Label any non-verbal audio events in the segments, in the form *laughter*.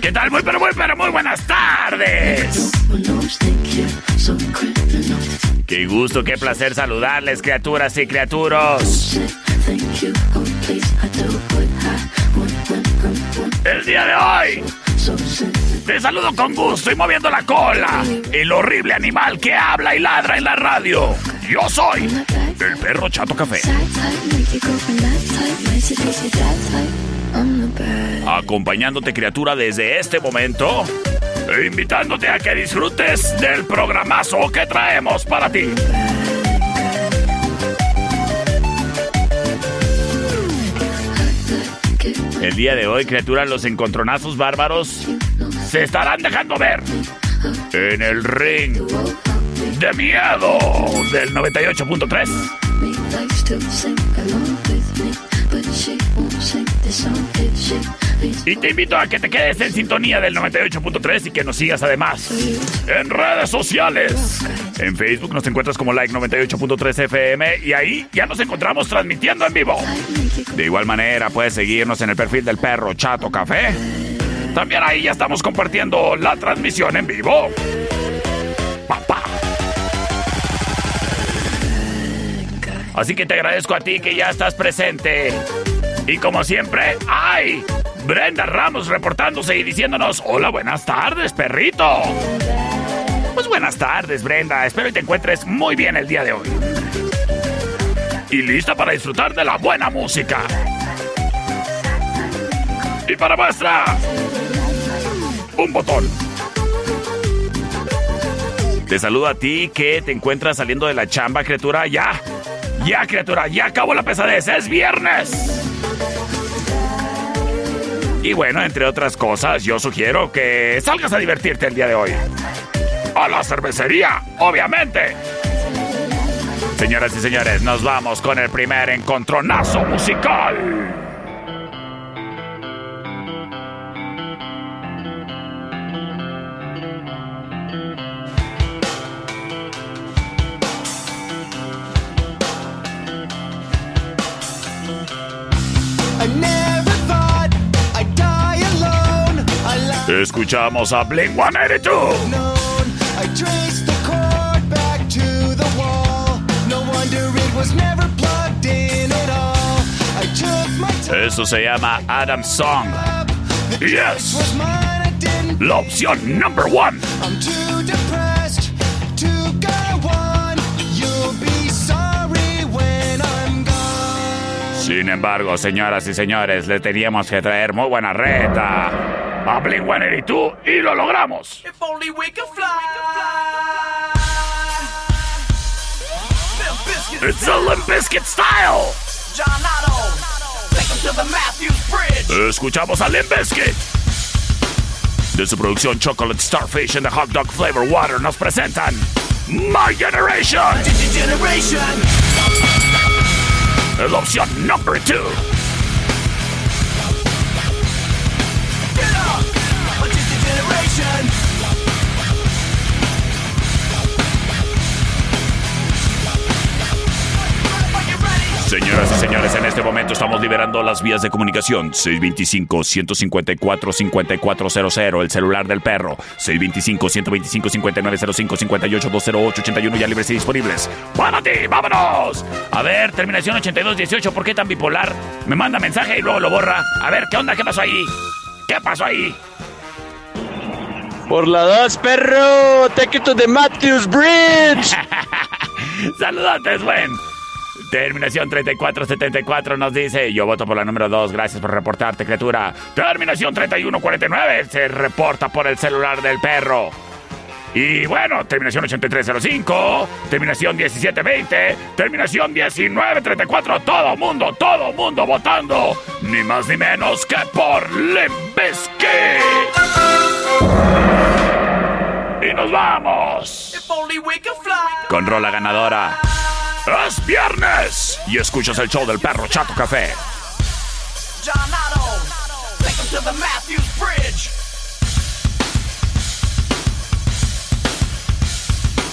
¿Qué tal? Muy, pero muy, pero muy buenas tardes. Qué gusto, qué placer saludarles, criaturas y criaturos. El día de hoy te saludo con gusto y moviendo la cola. El horrible animal que habla y ladra en la radio. Yo soy el perro Chato Café. Acompañándote criatura desde este momento e invitándote a que disfrutes del programazo que traemos para ti. El día de hoy, criatura, los encontronazos bárbaros se estarán dejando ver en el ring de miedo del 98.3. Y te invito a que te quedes en sintonía del 98.3 y que nos sigas además en redes sociales. En Facebook nos encuentras como like 98.3 FM y ahí ya nos encontramos transmitiendo en vivo. De igual manera puedes seguirnos en el perfil del perro Chato Café. También ahí ya estamos compartiendo la transmisión en vivo. Papá. Así que te agradezco a ti que ya estás presente. Y como siempre, ¡ay! Brenda Ramos reportándose y diciéndonos, hola, buenas tardes, perrito. Pues buenas tardes, Brenda. Espero que te encuentres muy bien el día de hoy. Y lista para disfrutar de la buena música. Y para muestra, un botón. Te saludo a ti que te encuentras saliendo de la chamba, criatura. Ya, ya, criatura, ya acabó la pesadez. Es viernes. Y bueno, entre otras cosas, yo sugiero que salgas a divertirte el día de hoy. A la cervecería, obviamente. Señoras y señores, nos vamos con el primer encontronazo musical. I took my time. Eso se llama Adam Song. Yes. La opción number one. I'm too depressed to go on. You'll be sorry when I'm gone. Sin embargo, señoras y señores, le teníamos que traer muy buena reta a Blink-182 y lo logramos. If only we could fly. It's a Limp Bizkit style. John Otto. Take to the Matthews Bridge. Escuchamos a Limp Bizkit. De su producción Chocolate Starfish and the Hot Dog Flavor Water nos presentan My Generation. Generation. La opción number 2. Señoras y señores, en este momento estamos liberando las vías de comunicación. 625-154-5400, el celular del perro. 625-125-5905-58-208-81 ya libres y disponibles. ¡Para ti! ¡Vámonos! A ver, terminación 8218, ¿por qué tan bipolar? Me manda mensaje y luego lo borra. A ver, ¿qué onda? ¿Qué pasó ahí? ¿Qué pasó ahí? Por la 2, perro. Take it to the Matthews Bridge. *laughs* Saludotes, buen. Terminación 3474 nos dice, yo voto por la número 2, gracias por reportarte, criatura. Terminación 3149 se reporta por el celular del perro. Y bueno, terminación 8305, terminación 1720, terminación 1934, todo mundo, todo mundo votando, ni más ni menos que por Lembesque. Y nos vamos con rola ganadora. Es viernes y escuchas el show del perro Chato Café.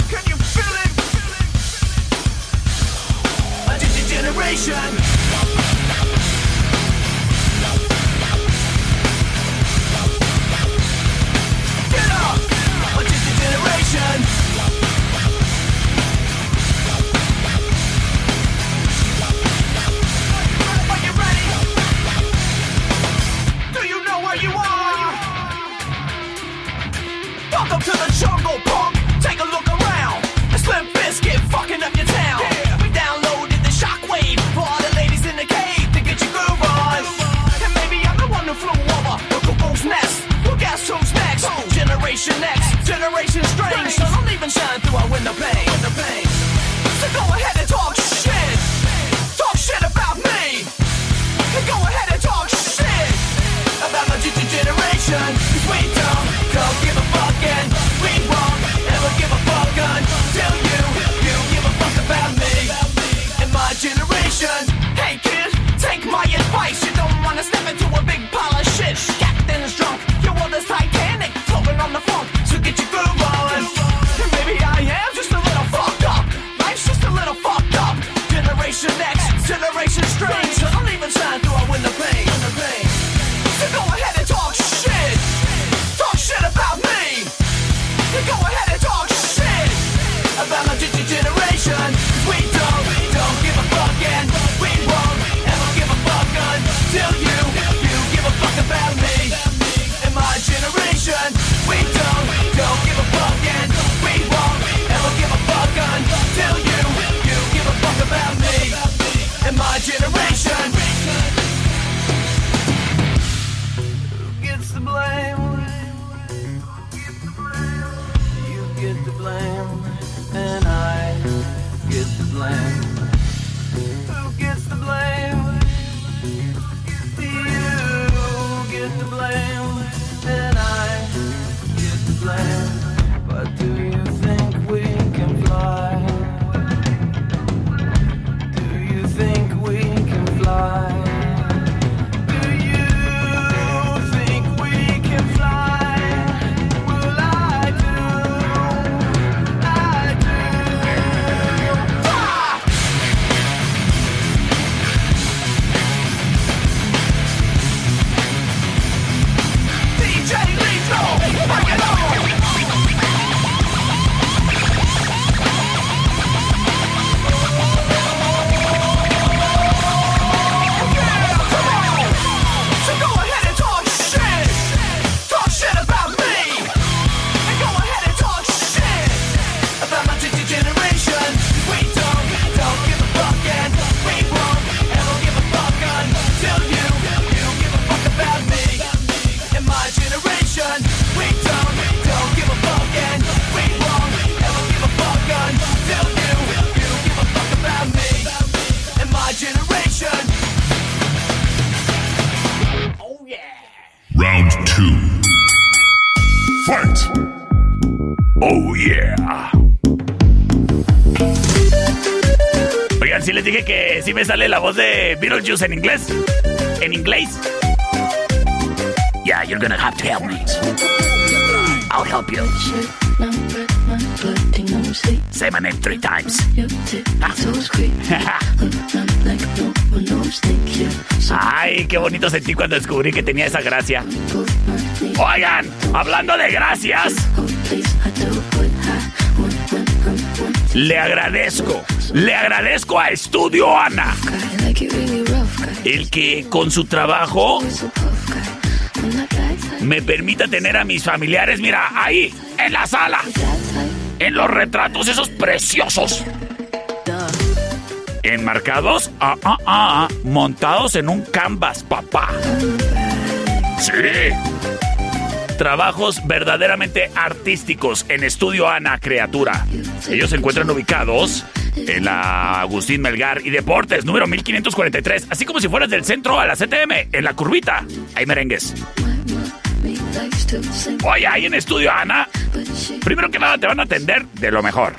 Can you feel it? To the jungle, punk. Take a look around. A Slim Biscuit fucking up your town. Yeah. We downloaded the shockwave for all the ladies in the cave to get your groove on. And maybe I'm the one who flew over the cuckoo's nest. Well, guess who's next? Generation X, Generation Strange. So don't even shine through our window pane. Generation X, Generation Strange. Beetlejuice en inglés. ¿En inglés? Yeah, you're gonna have to help me. I'll help you. Say my name three times. Ay, qué bonito sentí cuando descubrí que tenía esa gracia. Oigan, hablando de gracias, le agradezco, le agradezco a Estudio Ana, el que con su trabajo me permita tener a mis familiares, mira, ahí, en la sala, en los retratos esos preciosos. Enmarcados, ah, ah, ah, montados en un canvas, papá. Sí. Trabajos verdaderamente artísticos en Estudio Ana Creatura. Ellos se encuentran ubicados en la Agustín Melgar y Deportes, número 1543, así como si fueras del centro a la CTM, en la curvita. Hay merengues. Oye, ahí en Estudio Ana, primero que nada te van a atender de lo mejor.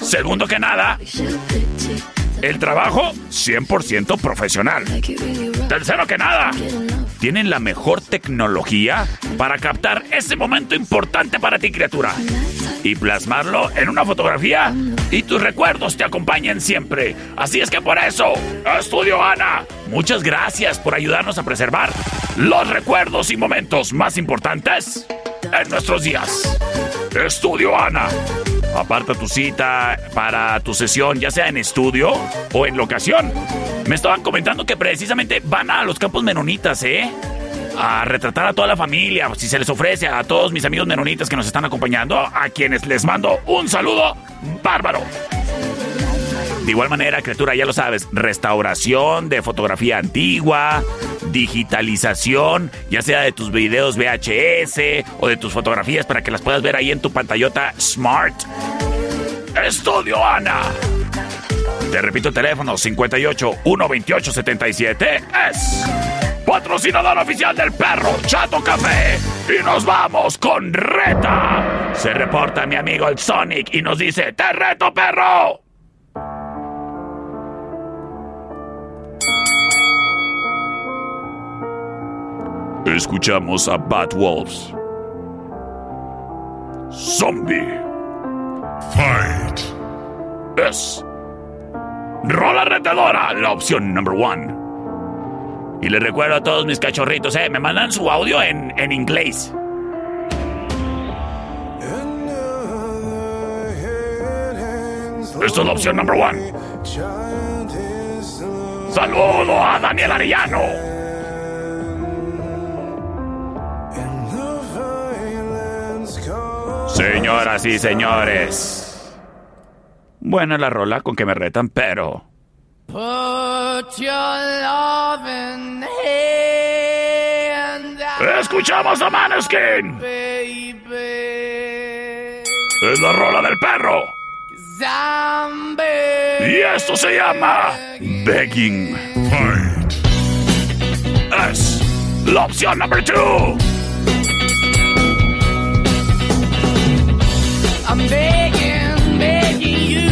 Segundo que nada, el trabajo 100% profesional. Tercero que nada, tienen la mejor tecnología para captar ese momento importante para ti, criatura. Y plasmarlo en una fotografía y tus recuerdos te acompañen siempre. Así es que por eso, Estudio Ana, muchas gracias por ayudarnos a preservar los recuerdos y momentos más importantes en nuestros días. Estudio Ana. Aparta tu cita para tu sesión, ya sea en estudio o en locación. Me estaban comentando que precisamente van a los campos menonitas, ¿eh? A retratar a toda la familia, si se les ofrece a todos mis amigos menonitas que nos están acompañando, a quienes les mando un saludo bárbaro. De igual manera, criatura, ya lo sabes, restauración de fotografía antigua, digitalización, ya sea de tus videos VHS o de tus fotografías para que las puedas ver ahí en tu pantallota Smart. Estudio Ana. Te repito el teléfono 58 128 77 es patrocinador oficial del perro Chato Café. Y nos vamos con Reta. Se reporta mi amigo el Sonic y nos dice, ¡Te reto, perro! Escuchamos a Bad Wolves. Zombie. Fight. Es. Rola retadora, la opción number one. Y les recuerdo a todos mis cachorritos, eh, me mandan su audio en, en inglés. Esta es la opción number one. Saludo a Daniel Arellano. Señoras y señores. Buena la rola con que me retan, pero. Put your loving hand out, ¡Escuchamos a Maneskin! baby. Es la rola del perro. Zombie. Y esto se llama Begging. Fight. Es la opción number two. I'm begging, begging you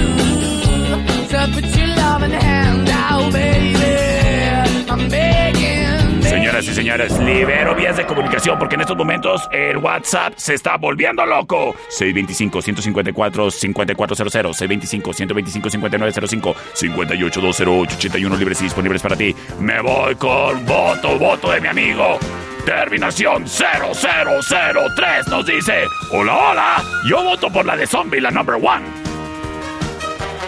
to put your loving hand out, baby. I'm begging. Señoras y señores, libero vías de comunicación porque en estos momentos el WhatsApp se está volviendo loco. 625-154-5400, 625-125-5905, 58-208-81 libres y disponibles para ti. Me voy con voto, voto de mi amigo. Terminación 0003 nos dice, hola, hola, yo voto por la de zombie, la number one.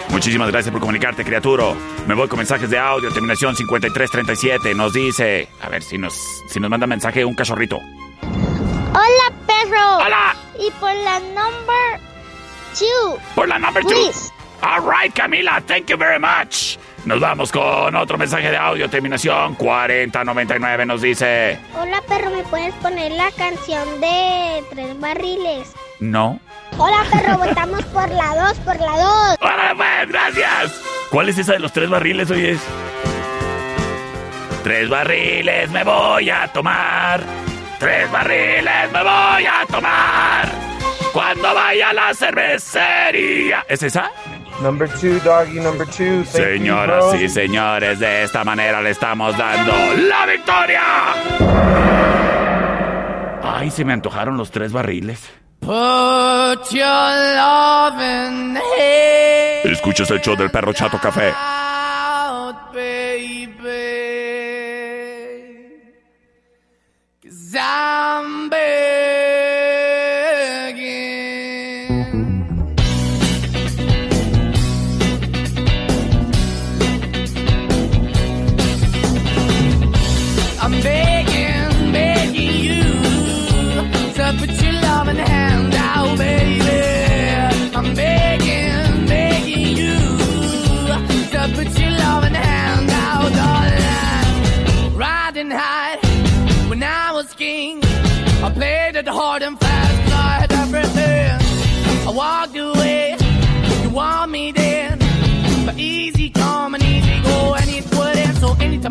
Muchísimas gracias por comunicarte, criatura. Me voy con mensajes de audio. Terminación 5337 nos dice. A ver si nos, si nos manda mensaje un cachorrito. Hola, perro. ¡Hola! Y por la number two. Por la number two. Please. All right, Camila. Thank you very much. Nos vamos con otro mensaje de audio. Terminación 4099 nos dice. Hola, perro. ¿Me puedes poner la canción de Tres Barriles? No. Hola, perro. Votamos por la dos, por la dos. *laughs* ¡Órale, pues! ¡Gracias! ¿Cuál es esa de los tres barriles, oyes? Tres barriles me voy a tomar. Tres barriles me voy a tomar. Cuando vaya a la cervecería. ¿Es esa? Number two, doggy, number two. Thank Señoras y señores, de esta manera le estamos dando la victoria. Ay, se me antojaron los tres barriles. Put your Escuchas el show del perro Chato Café. out, baby.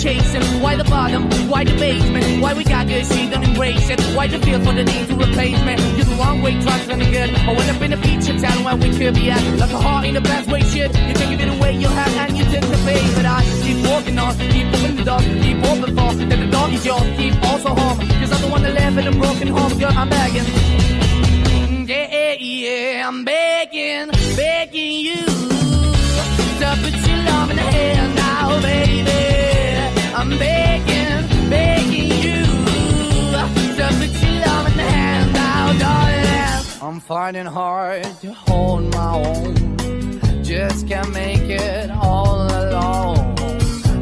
chasing? Why the bottom? Why the basement? Why we got good, she don't embrace it? Why the feel for the need to replace me? You're the wrong way, trying to good. I went up in a feature town where we could be at. Like a heart in a best way, shit. You give it away, you have, and you take the pay. But I keep walking on, keep opening the door, keep open for. That the door is yours, keep also home. Cause I'm the one that live in a broken home, girl, I'm begging. Yeah, yeah, I'm begging, begging you to put your love in the hand now, baby. I'm begging, begging you to put your love hand now, darling. I'm finding hard to hold my own. Just can't make it all alone.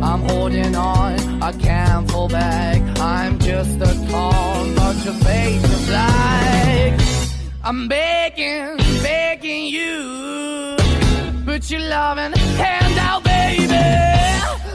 I'm holding on, I can't fall back. I'm just a call, but your face is black. I'm begging, begging you. Put your loving hand out, baby.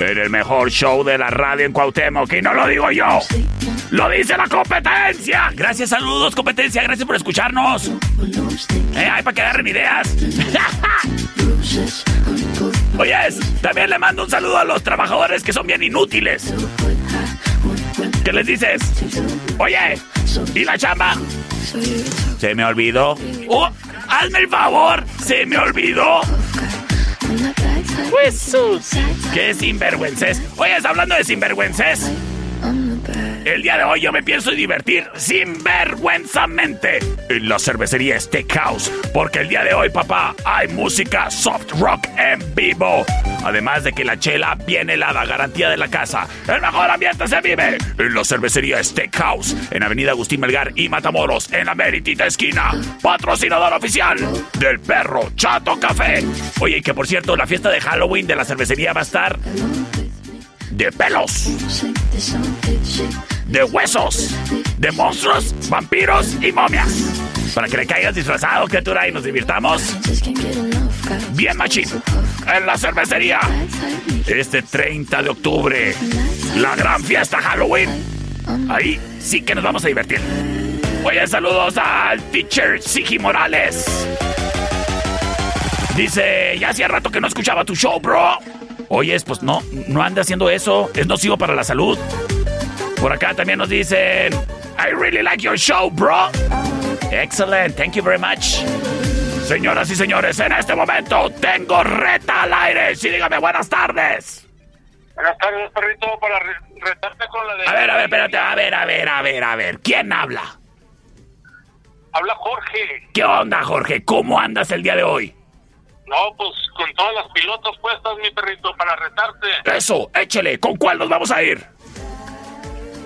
En el mejor show de la radio en Cuauhtémoc y no lo digo yo, lo dice la competencia. Gracias, saludos competencia, gracias por escucharnos. Eh, ay, para que agarren ideas. *laughs* Oyes, también le mando un saludo a los trabajadores que son bien inútiles. ¿Qué les dices? Oye, ¿y la chamba? Se me olvidó. Oh, hazme el favor, se me olvidó. Jesús. ¡Qué sinvergüences! Oyes, hablando de sinvergüences. El día de hoy yo me pienso divertir sinvergüenzamente en la cervecería Steakhouse. Porque el día de hoy, papá, hay música soft rock en vivo. Además de que la chela viene helada, garantía de la casa. El mejor ambiente se vive en la cervecería Steakhouse. En Avenida Agustín Melgar y Matamoros, en la meritita esquina. Patrocinador oficial del perro Chato Café. Oye, que por cierto, la fiesta de Halloween de la cervecería va a estar de pelos, de huesos, de monstruos, vampiros y momias. Para que le caigas disfrazado, criatura, y nos divirtamos. Bien machín. en la cervecería. Este 30 de octubre, la gran fiesta Halloween. Ahí sí que nos vamos a divertir. Oye, saludos al teacher Sigi Morales. Dice, ya hacía rato que no escuchaba tu show, bro. Oyes, pues no, no ande haciendo eso. Es nocivo para la salud. Por acá también nos dicen, I really like your show, bro. Excellent, thank you very much. Señoras y señores, en este momento tengo reta al aire. Sí, dígame buenas tardes. Buenas tardes, perrito, para re- retarte con la de... A ver, a ver, espérate, a ver, a ver, a ver, a ver. ¿Quién habla? Habla Jorge. ¿Qué onda, Jorge? ¿Cómo andas el día de hoy? No, pues con todas las pilotos puestas, mi perrito, para retarte. Eso, échele. ¿Con cuál nos vamos a ir?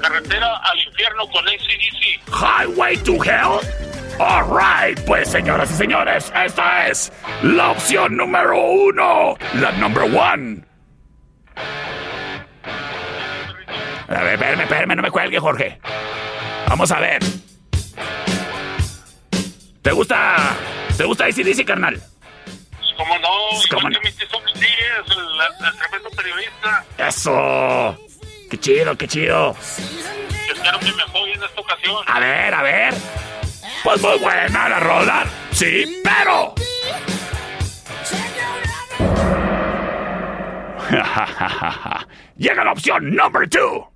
Carretera al infierno con ACDC. Highway to Hell. Alright, pues señoras y señores, esta es la opción número uno. La number one. A ver, espérame, espérame, no me cuelgue, Jorge. Vamos a ver. ¿Te gusta? ¿Te gusta ACDC, carnal? Pues como no, ¿Cómo igual no? tío Díaz, el, el tremendo periodista. Eso. Qué chido, qué chido. Yo espero que me apoye en esta ocasión. A ver, a ver. Pues muy buena la rola. Sí, pero. *laughs* Llega la opción number two.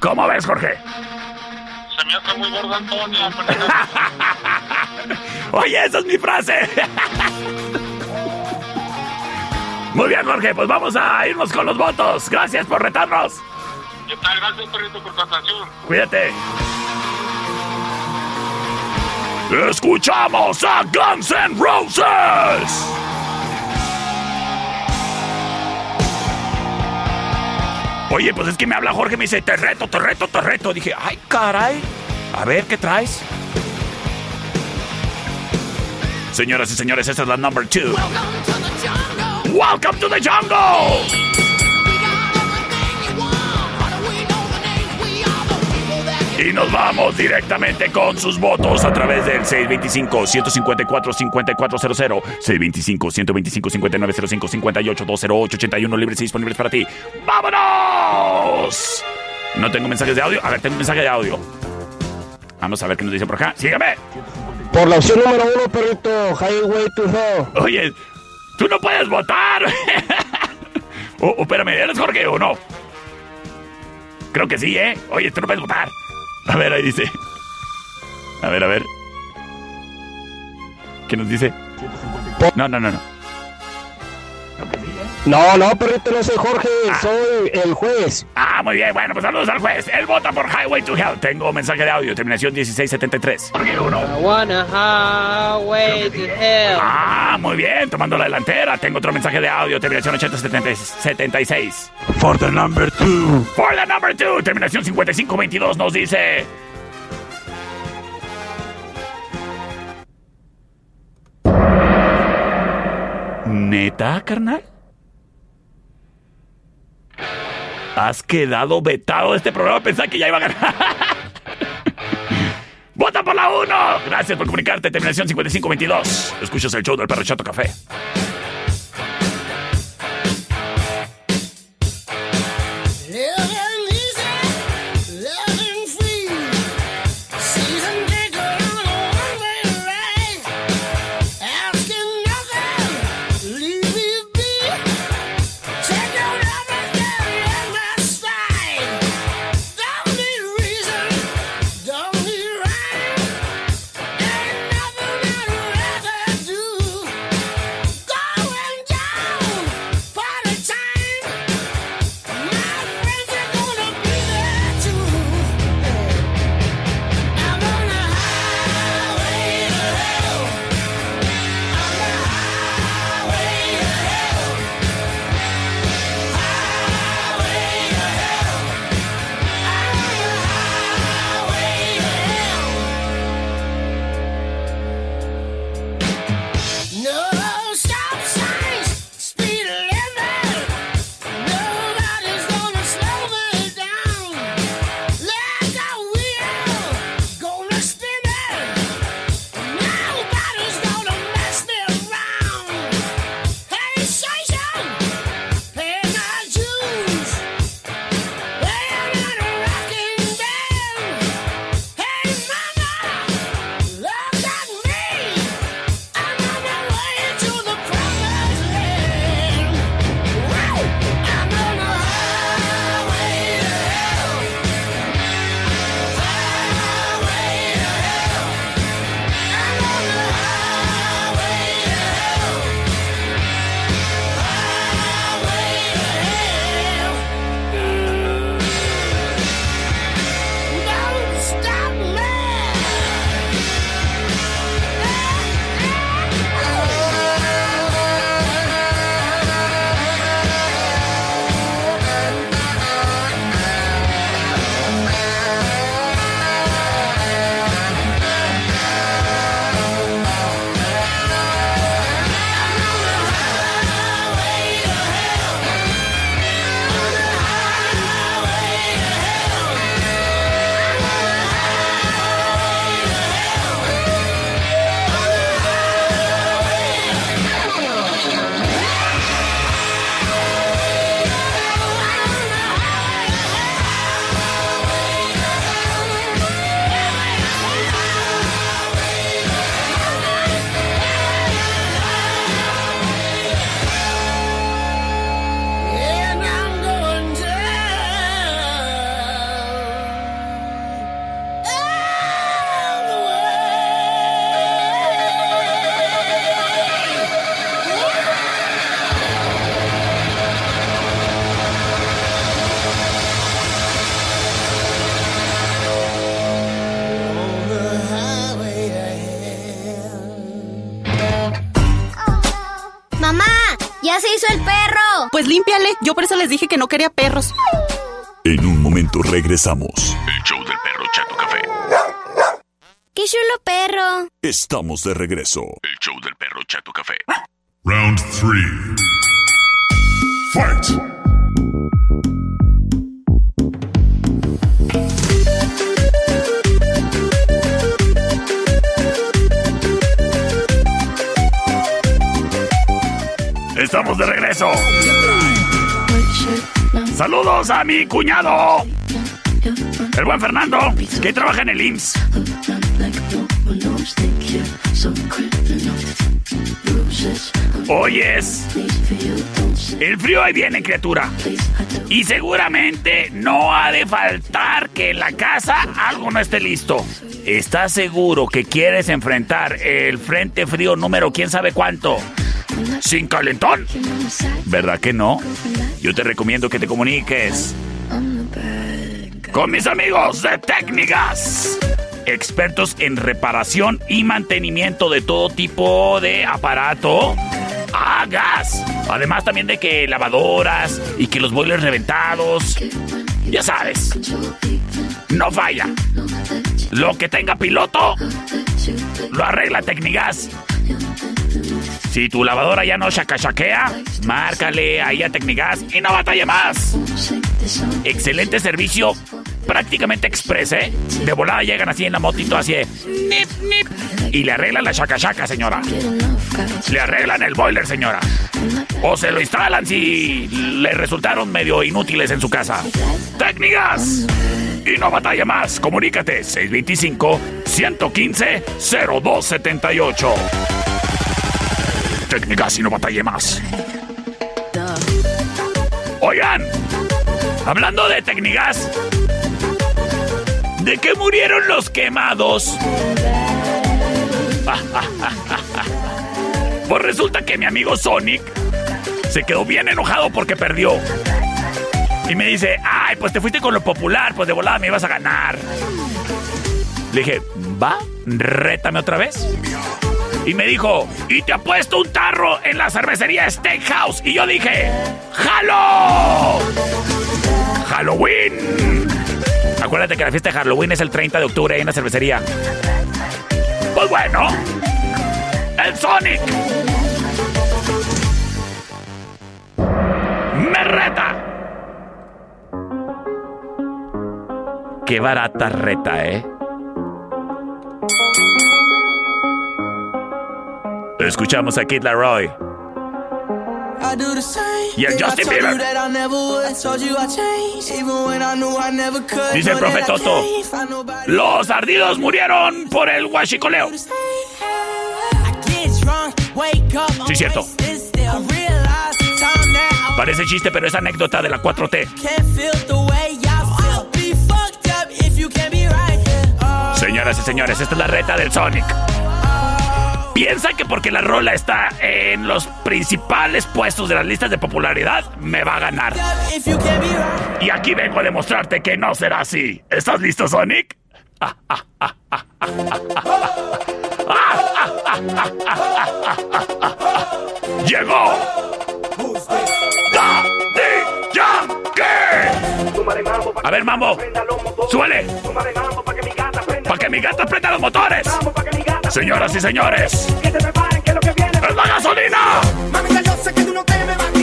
¿Cómo ves, Jorge? Se me hace muy gordo Antonio. *laughs* Oye, esa es mi frase. Muy bien, Jorge, pues vamos a irnos con los votos. Gracias por retarnos. ¿Qué tal? Gracias, por tu atención. Cuídate. Escuchamos a Guns N' Roses. Oye, pues es que me habla Jorge, me dice, te reto, te reto, te reto. Dije, ay, caray. A ver, ¿qué traes? Señoras y señores, esta es la number two. Welcome to the jungle. Y nos vamos directamente con sus votos a través del 625-154-5400, 625-125-5905, 58-208-81 libres y disponibles para ti. ¡Vámonos! No tengo mensajes de audio. A ver, tengo un mensaje de audio. Vamos a ver qué nos dice por acá. Sígame. Por la opción número uno, perrito, Highway to Hell. Oye, tú no puedes votar. *laughs* oh, oh, espérame, ¿eres Jorge o no? Creo que sí, ¿eh? Oye, tú no puedes votar. A ver, ahí dice. A ver, a ver. ¿Qué nos dice? No, no, no, no. No, no, perrito, no soy Jorge, soy el juez. Ah, muy bien, bueno, pues saludos al juez. Él vota por Highway to Hell. Tengo mensaje de audio, terminación 1673. Jorge, uno. wanna highway to hell. Ah, muy bien, tomando la delantera. Tengo otro mensaje de audio, terminación 8076. For the number two. For the number two, terminación 5522 nos dice. ¿Neta, carnal? Has quedado vetado de este programa. Pensaba que ya iba a ganar. ¡Vota por la 1! Gracias por comunicarte. Terminación 5522. Escuchas el show del Perro Chato Café. Yo por eso les dije que no quería perros. En un momento regresamos. El show del perro Chato Café. ¡Qué chulo perro! Estamos de regreso. El show del perro Chato Café. Round 3. Fight! Estamos de regreso. Saludos a mi cuñado. El buen Fernando, que trabaja en el IMSS. Oyes, el frío ahí viene, criatura. Y seguramente no ha de faltar que en la casa algo no esté listo. ¿Estás seguro que quieres enfrentar el frente frío número quién sabe cuánto? ¿Sin calentón? ¿Verdad que no? Yo te recomiendo que te comuniques con mis amigos de Técnicas. Expertos en reparación y mantenimiento de todo tipo de aparato a gas. Además también de que lavadoras y que los boilers reventados. Ya sabes. No falla. Lo que tenga piloto, lo arregla Técnicas. Si tu lavadora ya no chacachaquea, márcale ahí a Tecnigas y no batalla más. Excelente servicio, prácticamente express, ¿eh? De volada llegan así en la motito, así nip, nip. Y le arreglan la chacachaca, señora. Le arreglan el boiler, señora. O se lo instalan si le resultaron medio inútiles en su casa. Técnicas. Y no batalla más. Comunícate 625-115-0278. Técnicas y no batalle más. Oigan, hablando de técnicas, ¿de qué murieron los quemados? *laughs* Pues resulta que mi amigo Sonic se quedó bien enojado porque perdió. Y me dice, ay, pues te fuiste con lo popular, pues de volada me ibas a ganar. Le dije, va, rétame otra vez. Y me dijo, y te ha puesto un tarro en la cervecería Steakhouse. Y yo dije, ¡Halo! ¡Halloween! Acuérdate que la fiesta de Halloween es el 30 de octubre en la cervecería. Pues bueno, el Sonic me reta. Qué barata reta, ¿eh? Escuchamos a Kid Laroi. Y el Justin Bieber. Dice el profe Toto. Los ardidos murieron por el huachicoleo. Sí, cierto. Parece chiste, pero es anécdota de la 4T. Señoras y señores, esta es la reta del Sonic. Piensa que porque la rola está en los principales puestos de las listas de popularidad, me va a ganar. Y aquí vengo a demostrarte que no será así. ¿Estás listo, Sonic? ¡Llegó! ¡Daddy Yankee! A ver, Mambo, súbele. Para que mi gata prenda los motores. Señoras y señores, ¡es la gasolina! Mamita, yo sé que tú no te me vas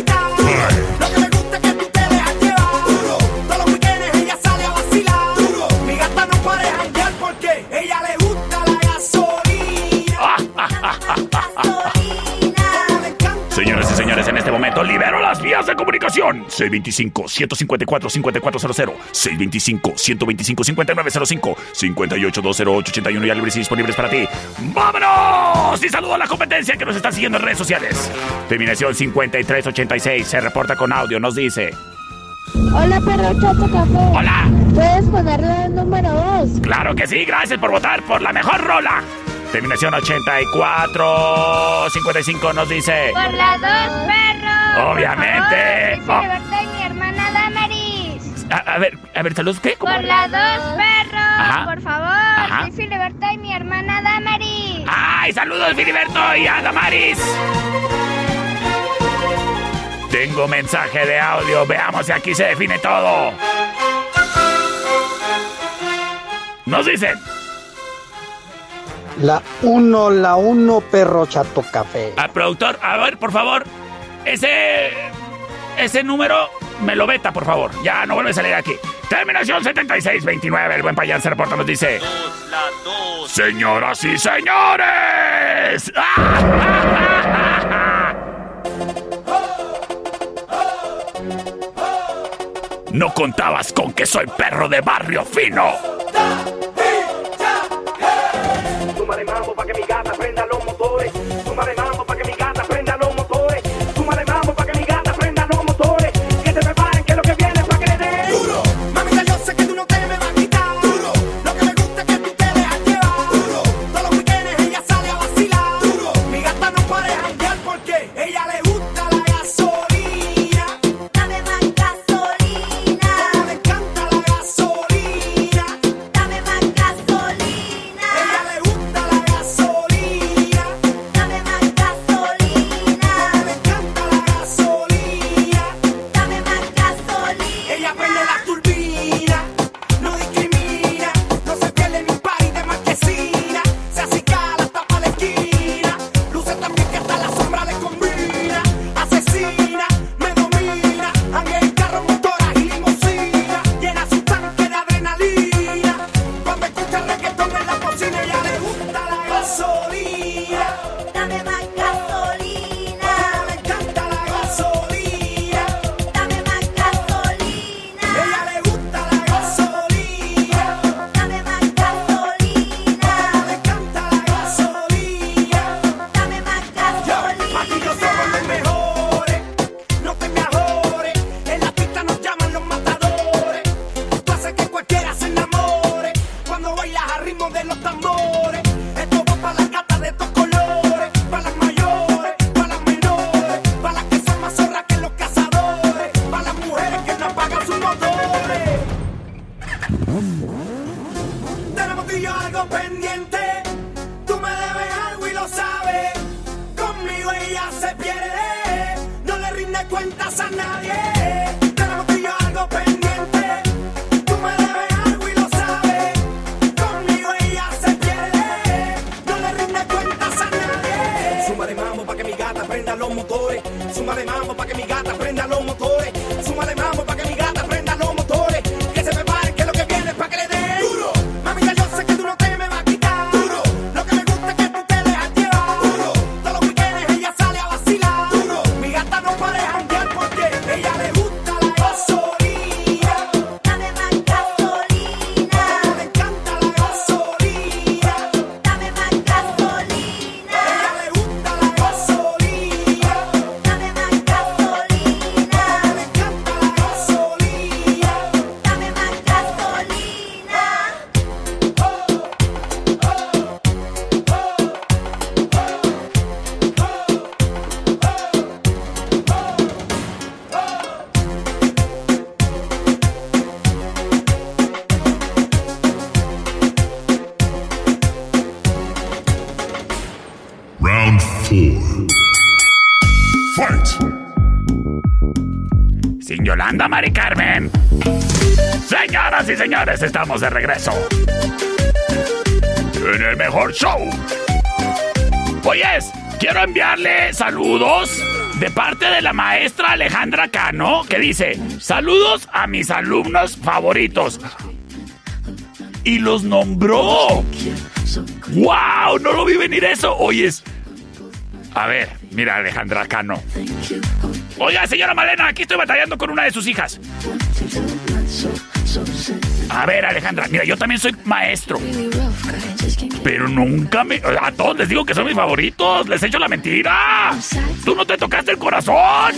vías de comunicación. 625-154-5400, 625-125-5905, 58-208-81 ya libres y disponibles para ti. ¡Vámonos! Y saludo a la competencia que nos está siguiendo en redes sociales. Terminación 5386 se reporta con audio, nos dice... Hola, perro Chato Café. Hola. ¿Puedes ponerle el número 2? Claro que sí, gracias por votar por la mejor rola. Terminación 8455 nos dice... Por la 2, perro. Obviamente. Por y mi hermana Damaris. A, ver, a ver, saludos, ¿qué? Por las dos perros, por favor. Filiberto y mi hermana Damaris. ¡Ay, saludos, Filiberto y a Damaris! Tengo mensaje de audio, veamos si aquí se define todo. Nos dicen. La 1, la 1, perro chato café. Al productor, a ver, por favor, ese. Ese número me lo veta, por favor. Ya no vuelve a salir aquí. Terminación 7629. El buen payán se reporta, nos dice. Señoras y señores. *laughs* No contabas con que soy perro de barrio fino. Súmale mambo para que mi gata prenda los motores. Fight. Sin Yolanda, Mari Carmen. Señoras y señores, estamos de regreso. En el mejor show. Oyes, quiero enviarle saludos de parte de la maestra Alejandra Cano, que dice, saludos a mis alumnos favoritos. Y los nombró. ¡Wow! No lo vi venir eso. Oyes, a ver, Mira, Alejandra Cano. Oiga, señora Malena, aquí estoy batallando con una de sus hijas. A ver, Alejandra, mira, yo también soy maestro. Pero nunca me. A todos les digo que son mis favoritos. Les he hecho la mentira. Tú no te tocaste el corazón.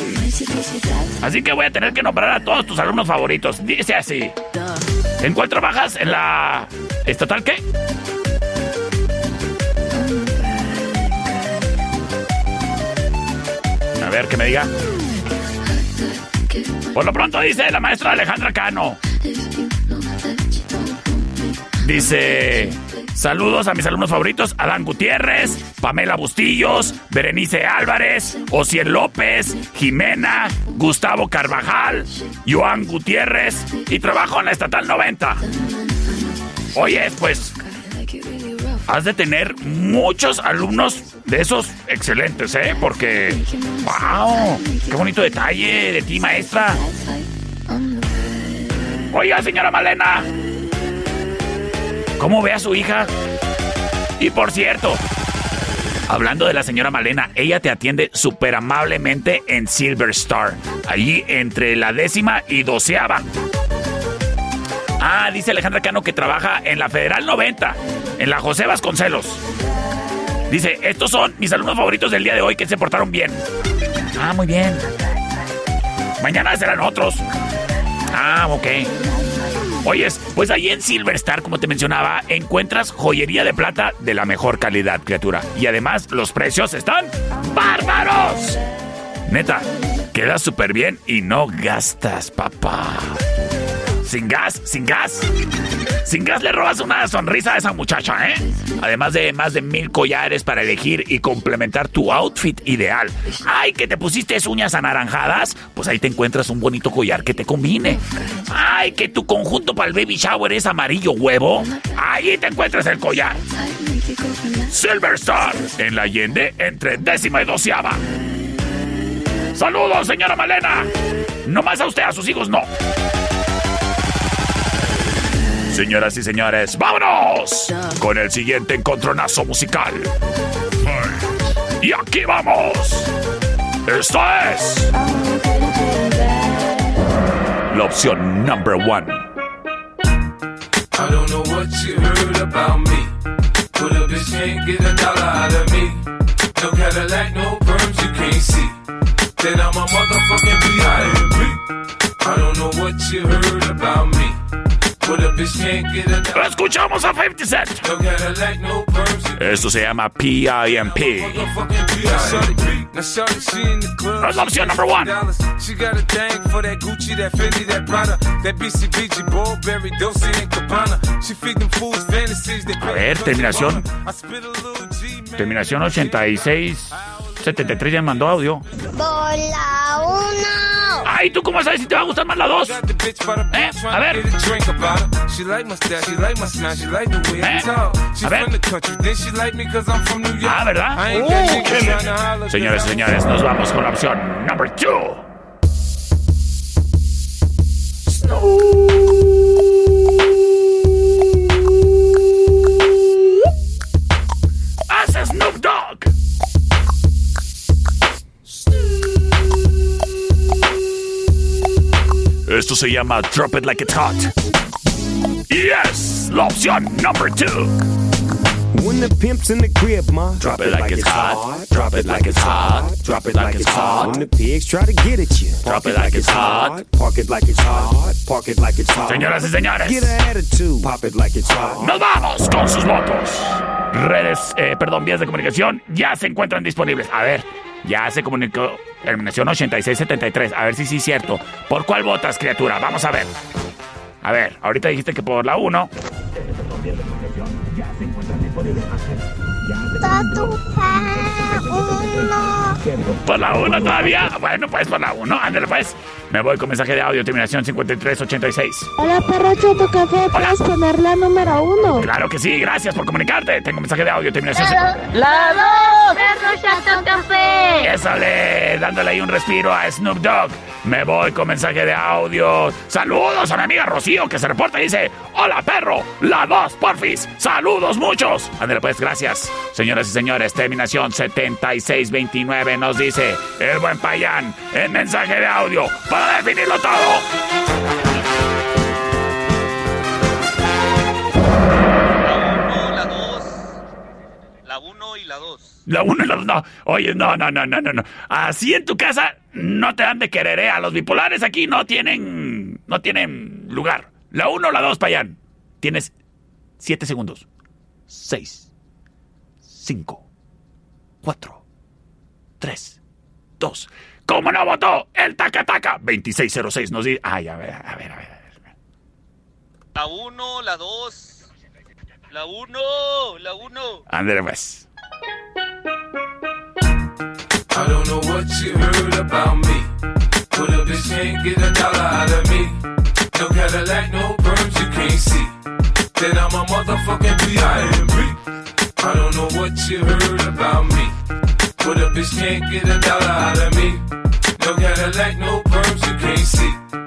Así que voy a tener que nombrar a todos tus alumnos favoritos. Dice así. ¿En cuál trabajas? ¿En la. ¿Estatal qué? A ver, que me diga. Por lo pronto dice la maestra Alejandra Cano. Dice, saludos a mis alumnos favoritos, Adán Gutiérrez, Pamela Bustillos, Berenice Álvarez, Ociel López, Jimena, Gustavo Carvajal, Joan Gutiérrez y trabajo en la Estatal 90. Oye, pues has de tener muchos alumnos de esos excelentes, ¿eh? Porque, wow, qué bonito detalle de ti, maestra. Oiga, señora Malena, ¿cómo ve a su hija? Y por cierto, hablando de la señora Malena, ella te atiende súper amablemente en Silver Star, allí entre la décima y doceava. Ah, dice Alejandra Cano que trabaja en la Federal 90, en la José Vasconcelos. Dice, estos son mis alumnos favoritos del día de hoy que se portaron bien. Ah, muy bien. Mañana serán otros. Ah, ok. Oyes, pues ahí en Silver Star, como te mencionaba, encuentras joyería de plata de la mejor calidad, criatura. Y además, los precios están bárbaros. Neta, quedas súper bien y no gastas, papá. Sin gas, sin gas. Sin gas le robas una sonrisa a esa muchacha, ¿eh? Además de más de mil collares para elegir y complementar tu outfit ideal. Ay, que te pusiste uñas anaranjadas, pues ahí te encuentras un bonito collar que te combine. Ay, que tu conjunto para el baby shower es amarillo huevo. Ahí te encuentras el collar. Silver Star, en la Allende, entre décima y doceava. Saludos, señora Malena. No más a usted, a sus hijos no. Señoras y señores, vámonos con el siguiente encontronazo musical. Y aquí vamos. Esto es la opción number one. I don't know what you heard about me. But a bitch can't get a dollar out of me. No Cadillac, no perms, you can't see. That I'm a motherfucking B.I.M.B. I don't know what you heard about me. Escuchamos a 50 Cent. No Cadillac, no perms, you Esto se llama PIMP. Now shorty, she in the club. Es la opción number one. She got a thing for that Gucci, that Fendi, that Prada, that BCBG, Burberry, Dolce and Gabbana. She feed them fools fantasies. They A ver, terminación. Terminación 86 73 ya me mandó audio. Bola uno. Ay, ¿tú cómo sabes si te va a gustar más la 2? ¿Eh? A ver. ¿Eh? A ver. from the country, then she like me cause I'm from New York. Ah, ¿verdad? Holler Señores señores, nos vamos con la opción number 2. Hace Esto se llama Drop It Like It's Hot. Yes, la opción number 2. When the pimp's in the crib, ma. Drop it like it's hot. Drop it like it's hot. Drop it like it's hot. When the pigs try to get at you. Drop it like it's hot. Park it like it's hot. Park it like it's hot. Señoras y señores. Get an attitude. Pop it like it's hot. Nos vamos con sus votos. Redes, eh, perdón, vías de comunicación ya se encuentran disponibles. A ver, ya se comunicó. Terminación 8673. A ver si sí es cierto. ¿Por cuál votas, criatura? Vamos a ver. A ver, ahorita dijiste que por la 1. Tatufa uno. Por la 1 todavía. Bueno, pues por la 1. Ándale, pues. Me voy con mensaje de audio, terminación 5386. Hola, perro Choto Café, ¿puedes poner la número uno? Claro que sí, gracias por comunicarte. Tengo mensaje de audio, terminación. La dos. Perro Chato Café. Ésale, dándole ahí un respiro a Snoop Dogg. Me voy con mensaje de audio. Saludos a mi amiga Rocío que se reporta y dice: Hola perro, la dos, porfis. Saludos muchos. Ándale pues, gracias. Señoras y señores, terminación 7629 nos dice el buen payán en mensaje de audio para definirlo todo. La 1 y la 2. La uno y la dos, no. Oye, no, no, no, no, no. Así en tu casa no te dan de querer, ¿eh? A los bipolares aquí no tienen, no tienen lugar. La uno o la dos, payán. Tienes siete segundos. Seis, cinco, cuatro, tres, dos. ¿Cómo no votó? El taca taca 2606 nos dice. Ay, a ver, a ver, a ver. La 1, la 2. La 1, la 1. Ándale, pues. I don't know what you heard about me. But a bitch can't get a dollar out of me. No Cadillac, no perms you can't see. Then I'm a motherfucking B.I.M.B. Know what you heard about me. But a bitch can't get a dollar out of me. No Cadillac, no perms you can't see.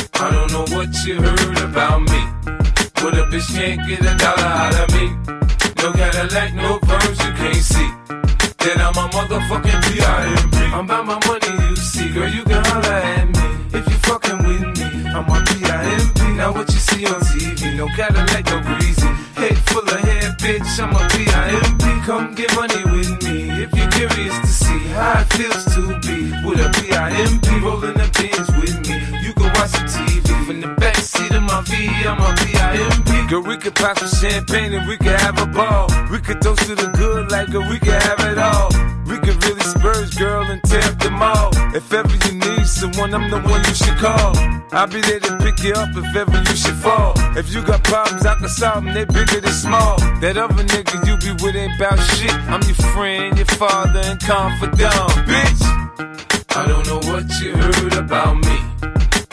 I don't know what you heard about me. But a bitch can't get a dollar out of me. No Cadillac, no perms you can't see. Then I'm a motherfucking B.I.M.B. I'm about my money, you see. Girl, you can holler at me. If you fucking with me, I'm a B.I.M.B. Now what you see on TV, no Cadillac, no greasy. Head full of hair, bitch, I'm a B.I.M.B. Come get money with me if you're curious to see how it feels to be with a B.I.M.B. rolling the Girl, we could pop some champagne and we could have a ball. We could toast to the good like girl, we could have it all. We could really spurge, girl, and tear up the mall. If ever you need someone, I'm the one you should call. I'll be there to pick you up if ever you should fall. If you got problems, I can solve them, they bigger than small. That other nigga you be with ain't about shit. I'm your friend, your father, and confidant, bitch. I don't know what you heard about me.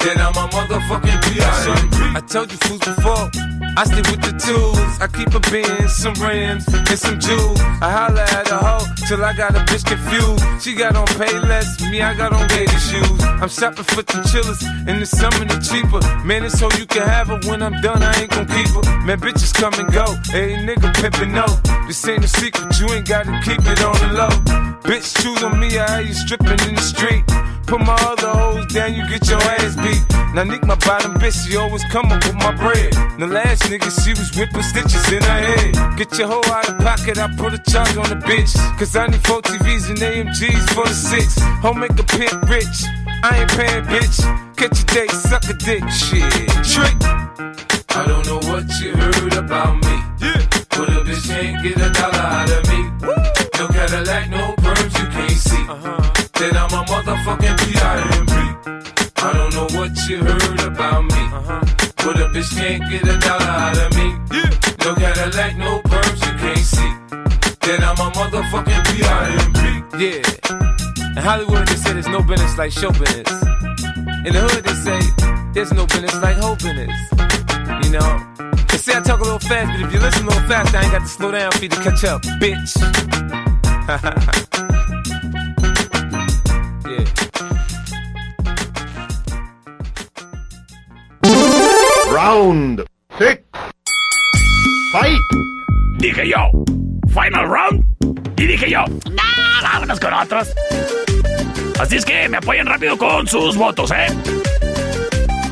Then I'm a motherfucking B.I.M.B. I told you fools before. I stay with the tools. I keep a Benz, some rims, and some jewels. I holla at a hoe till I got a bitch confused. She got on pay less, me I got on gator shoes. I'm shopping for the chillers, the summer the cheaper. Man, it's so you can have her when I'm done. I ain't gon' keep her. Man, bitches come and go. Hey, nigga pimpin' no. This ain't a secret, you ain't gotta keep it on the low. Bitch, choose on me, I how you stripping in the street. Put my other hoes down, you get your ass beat. Now Nick, my bottom bitch, she always come up with my bread. The last nigga, she was whipping stitches in her head. Get your hoe out of pocket, I put a charge on the bitch. Cause I need four TVs and AMGs for the six. Home make a pimp rich. I ain't paying, bitch. Catch a date, suck a dick, shit. Trick. I don't know what you heard about me. Yeah. But a bitch can't get a dollar out of me. Woo. No Cadillac, no perms you can't see. Uh-huh. Then I'm a motherfucking B.I.M.B. You heard about me. Uh-huh. But a bitch can't get a dollar out of me. Yeah. No Cadillac, no perms you can't see. Then I'm a motherfucking B.I.M.B. Yeah. In Hollywood, they say there's no business like show business. In the hood, they say there's no business like hoe business. You know? They say I talk a little fast, but if you listen a little fast, I ain't got to slow down for you to catch up, bitch. *laughs* Round six. Fight. Dije yo. Final round. Y dije yo. Nah, vámonos con otros. Así es que me apoyen rápido con sus votos, ¿eh?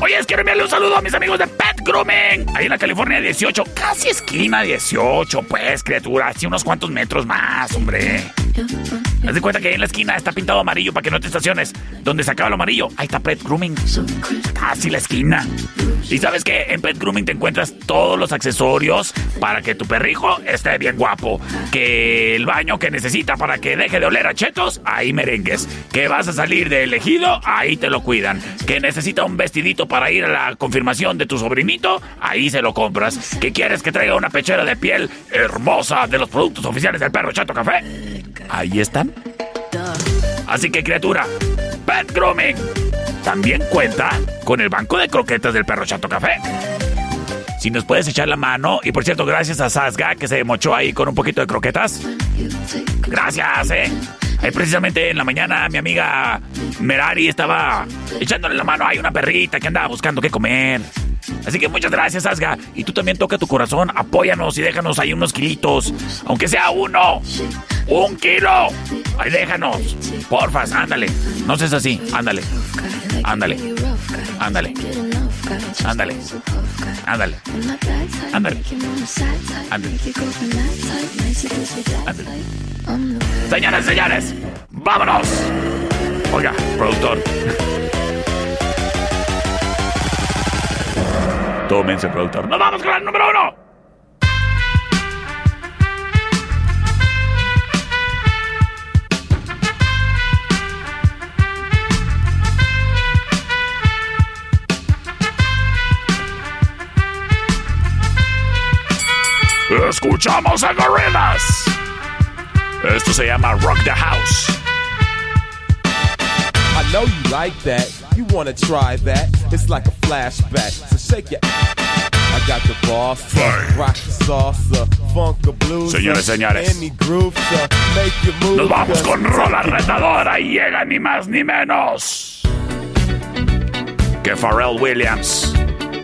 Oye, quiero enviarle un saludo a mis amigos de Pet Grooming. Ahí en la California 18, casi esquina 18, pues, criatura. Así unos cuantos metros más, hombre. Haz de cuenta que en la esquina está pintado amarillo para que no te estaciones. Donde se acaba lo amarillo, ahí está Pet Grooming. Casi la esquina. Y sabes que en Pet Grooming te encuentras todos los accesorios para que tu perrijo esté bien guapo. Que el baño que necesita para que deje de oler a chetos, ahí merengues. Que vas a salir de elegido, ahí te lo cuidan. Que necesita un vestidito para ir a la confirmación de tu sobrinito, ahí se lo compras. Que quieres que traiga una pechera de piel hermosa de los productos oficiales del perro Chato Café, ahí están. Así que criatura, Pet Grooming también cuenta con el banco de croquetas del perro Chato Café. Si nos puedes echar la mano, y por cierto, gracias a Sasga que se mochó ahí con un poquito de croquetas. Gracias, eh. Ahí precisamente en la mañana mi amiga Merari estaba echándole la mano a una perrita que andaba buscando qué comer. Así que muchas gracias, Asga. Y tú también toca tu corazón, apóyanos y déjanos ahí unos kilitos. Aunque sea uno. ¡Un kilo! Ahí déjanos. Porfas, ándale. No seas así. Ándale. Ándale. Ándale. Ándale. Ándale. Ándale. Ándale. Ándale. Señores, señores, vámonos. Oiga, productor. Tómense, productor. ¡Nos vamos con el número uno! Escuchamos a Gorillaz. Esto se llama Rock the House. I know you like that. You wanna try that? It's like a flashback. Señores, señores. Nos vamos con Rola Retadora y llega ni más ni menos que Pharrell Williams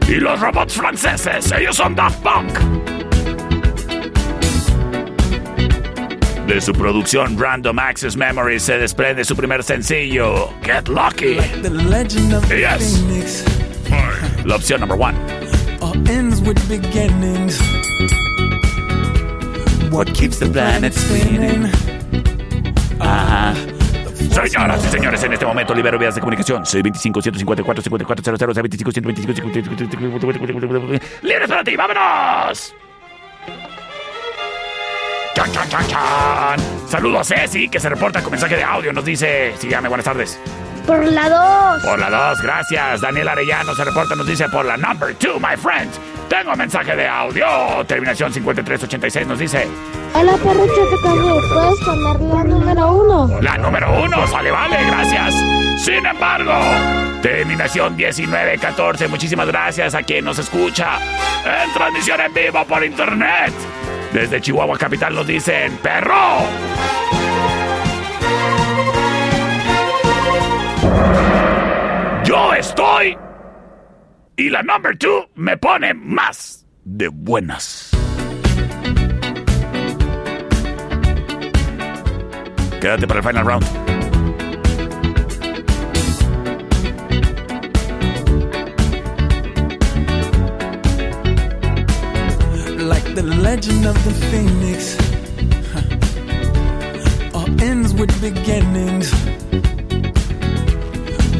y los robots franceses. Ellos son Daft Punk. De su producción Random Access Memory se desprende su primer sencillo, Get Lucky. Yes. La opción number one. all ends with beginnings. What keeps the planet spinning? Ajá. Señoras y señores, en este momento libero vías de comunicación. 625 154 5400 625 125 125 ¡Libres para ti! ¡Vámonos! ¡Chan, chan, chan, chan! Saludos a Ceci, que se reporta con mensaje de audio. Nos dice, sí, llame, buenas tardes. Por la 2. Por la 2, gracias. Daniel Arellano se reporta, nos dice por la number 2, my friend. Tengo mensaje de audio. Terminación 5386 nos dice, Hola, perro Chato Café. ¿Puedes poner la número uno? La número uno, sale, vale, gracias. Sin embargo, terminación 1914, muchísimas gracias a quien nos escucha en transmisión en vivo por internet. Desde Chihuahua Capital nos dicen, perro. Yo estoy. Y la number two me pone más de buenas. Quédate para el final round. Like the legend of the phoenix. All ends with beginnings.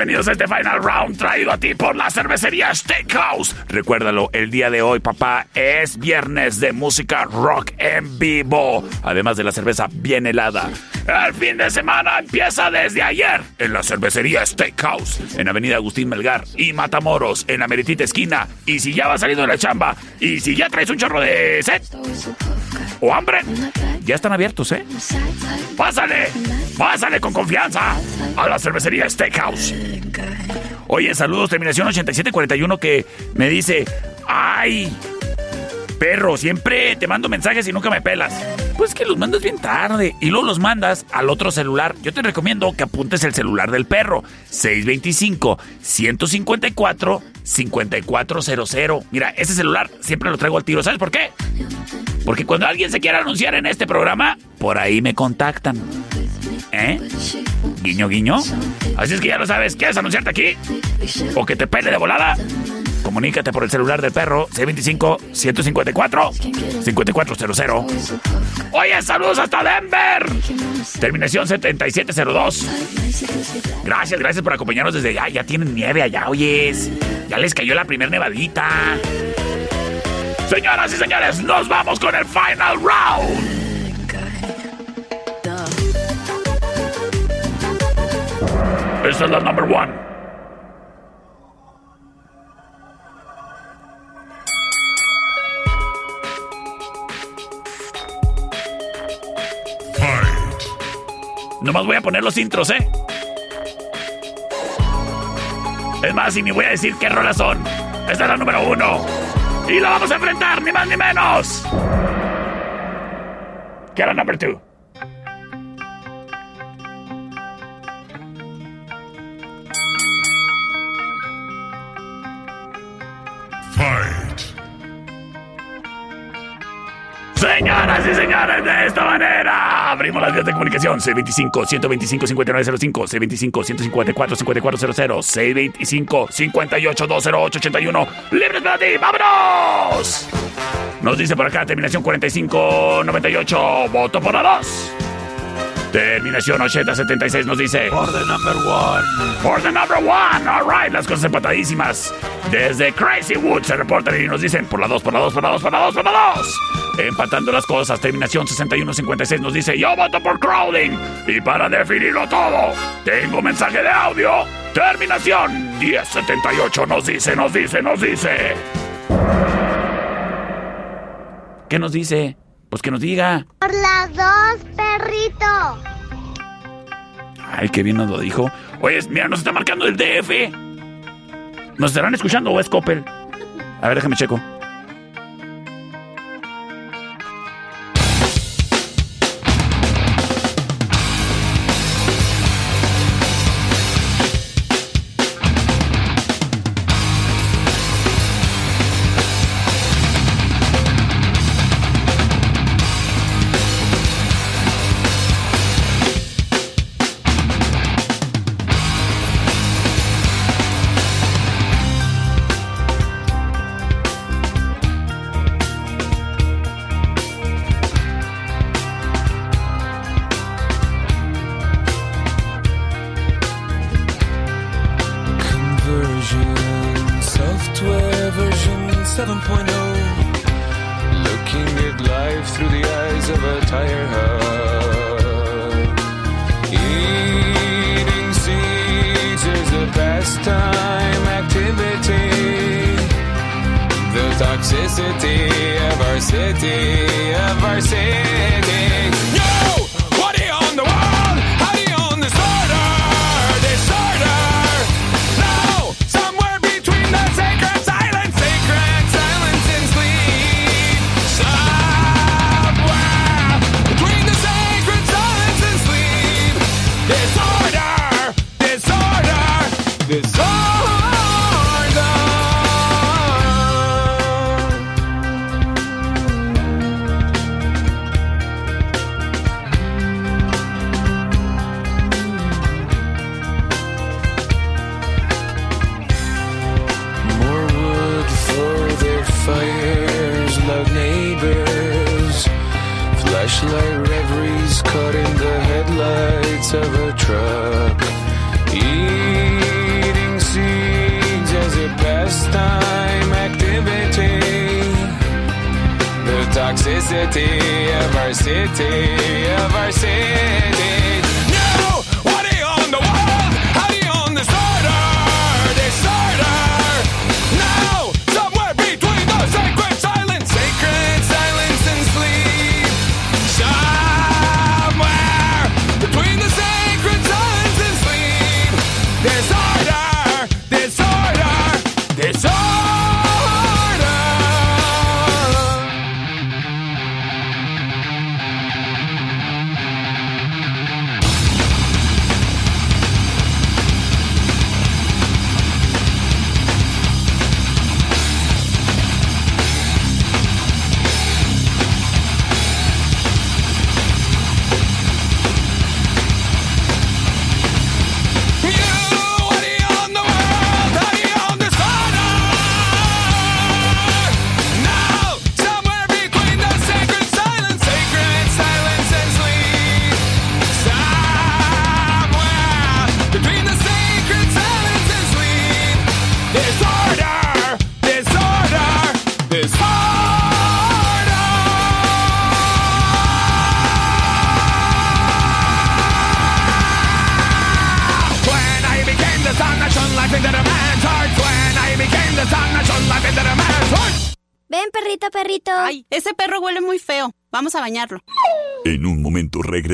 Bienvenidos a este Final Round traído a ti por la cervecería Steakhouse. Recuérdalo, el día de hoy, papá, es viernes de música rock en vivo. Además de la cerveza bien helada. El fin de semana empieza desde ayer en la cervecería Steakhouse, en Avenida Agustín Melgar y Matamoros, en la meritita esquina. Y si ya vas saliendo de la chamba y si ya traes un chorro de sed o hambre, ya están abiertos, ¿eh? Pásale, pásale con confianza a la cervecería Steakhouse. Oye, saludos, terminación 8741 que me dice, ay, perro, siempre te mando mensajes y nunca me pelas. Pues que los mandas bien tarde y luego los mandas al otro celular. Yo te recomiendo que apuntes el celular del perro, 625-154-5400. Mira, ese celular siempre lo traigo al tiro. ¿Sabes por qué? Porque cuando alguien se quiera anunciar en este programa, por ahí me contactan. ¿Eh? Guiño, guiño. Así es que ya lo sabes. ¿Quieres anunciarte aquí? ¿O que te pele de volada? Comunícate por el celular del perro C25-154-5400. Oye, saludos hasta Denver. Terminación 7702. Gracias, gracias por acompañarnos desde allá. Ya tienen nieve allá, oyes. Ya les cayó la primer nevadita. Señoras y señores, nos vamos con el final round. Esta es la number one. Nomás voy a poner los intros, ¿eh? Es más, y ni voy a decir qué rolas son. Esta es la número uno. Y la vamos a enfrentar, ni más ni menos. Que la number two. De esta manera abrimos las vías de comunicación C25-125-5905, C25-154-5400, C25-58-208-81. ¡Libres para ti! ¡Vámonos! Nos dice por acá, terminación 4598, voto por la 2. Terminación 8076 nos dice. For the number one. For the number one. All right, las cosas empatadísimas. Desde Crazy Wood se reportan y nos dicen por la 2, por la 2, por la 2, por la 2, por la 2. Empatando las cosas. Terminación 6156 nos dice. Yo voto por Crowding. Y para definirlo todo, tengo mensaje de audio. Terminación 1078 nos dice, nos dice, nos dice. ¿Qué nos dice? Pues que nos diga. Por las dos, perrito. Ay, qué bien nos lo dijo. Oye, mira, nos está marcando el DF. ¿Nos estarán escuchando o es Coppel? A ver, déjame checo.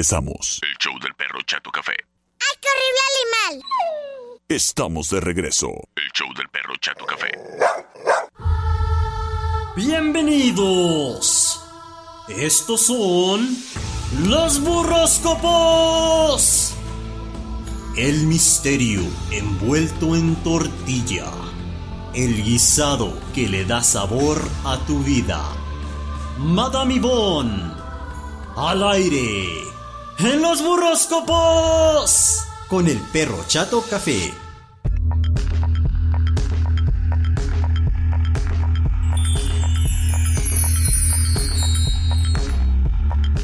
Regresamos. El show del perro Chato Café. ¡Ay, qué horrible animal! Estamos de regreso. El show del perro Chato Café. Bienvenidos. Estos son los burroscopos. El misterio envuelto en tortilla. El guisado que le da sabor a tu vida. Madame Yvonne. Al aire. En los burroscopos. Con el perro Chato Café.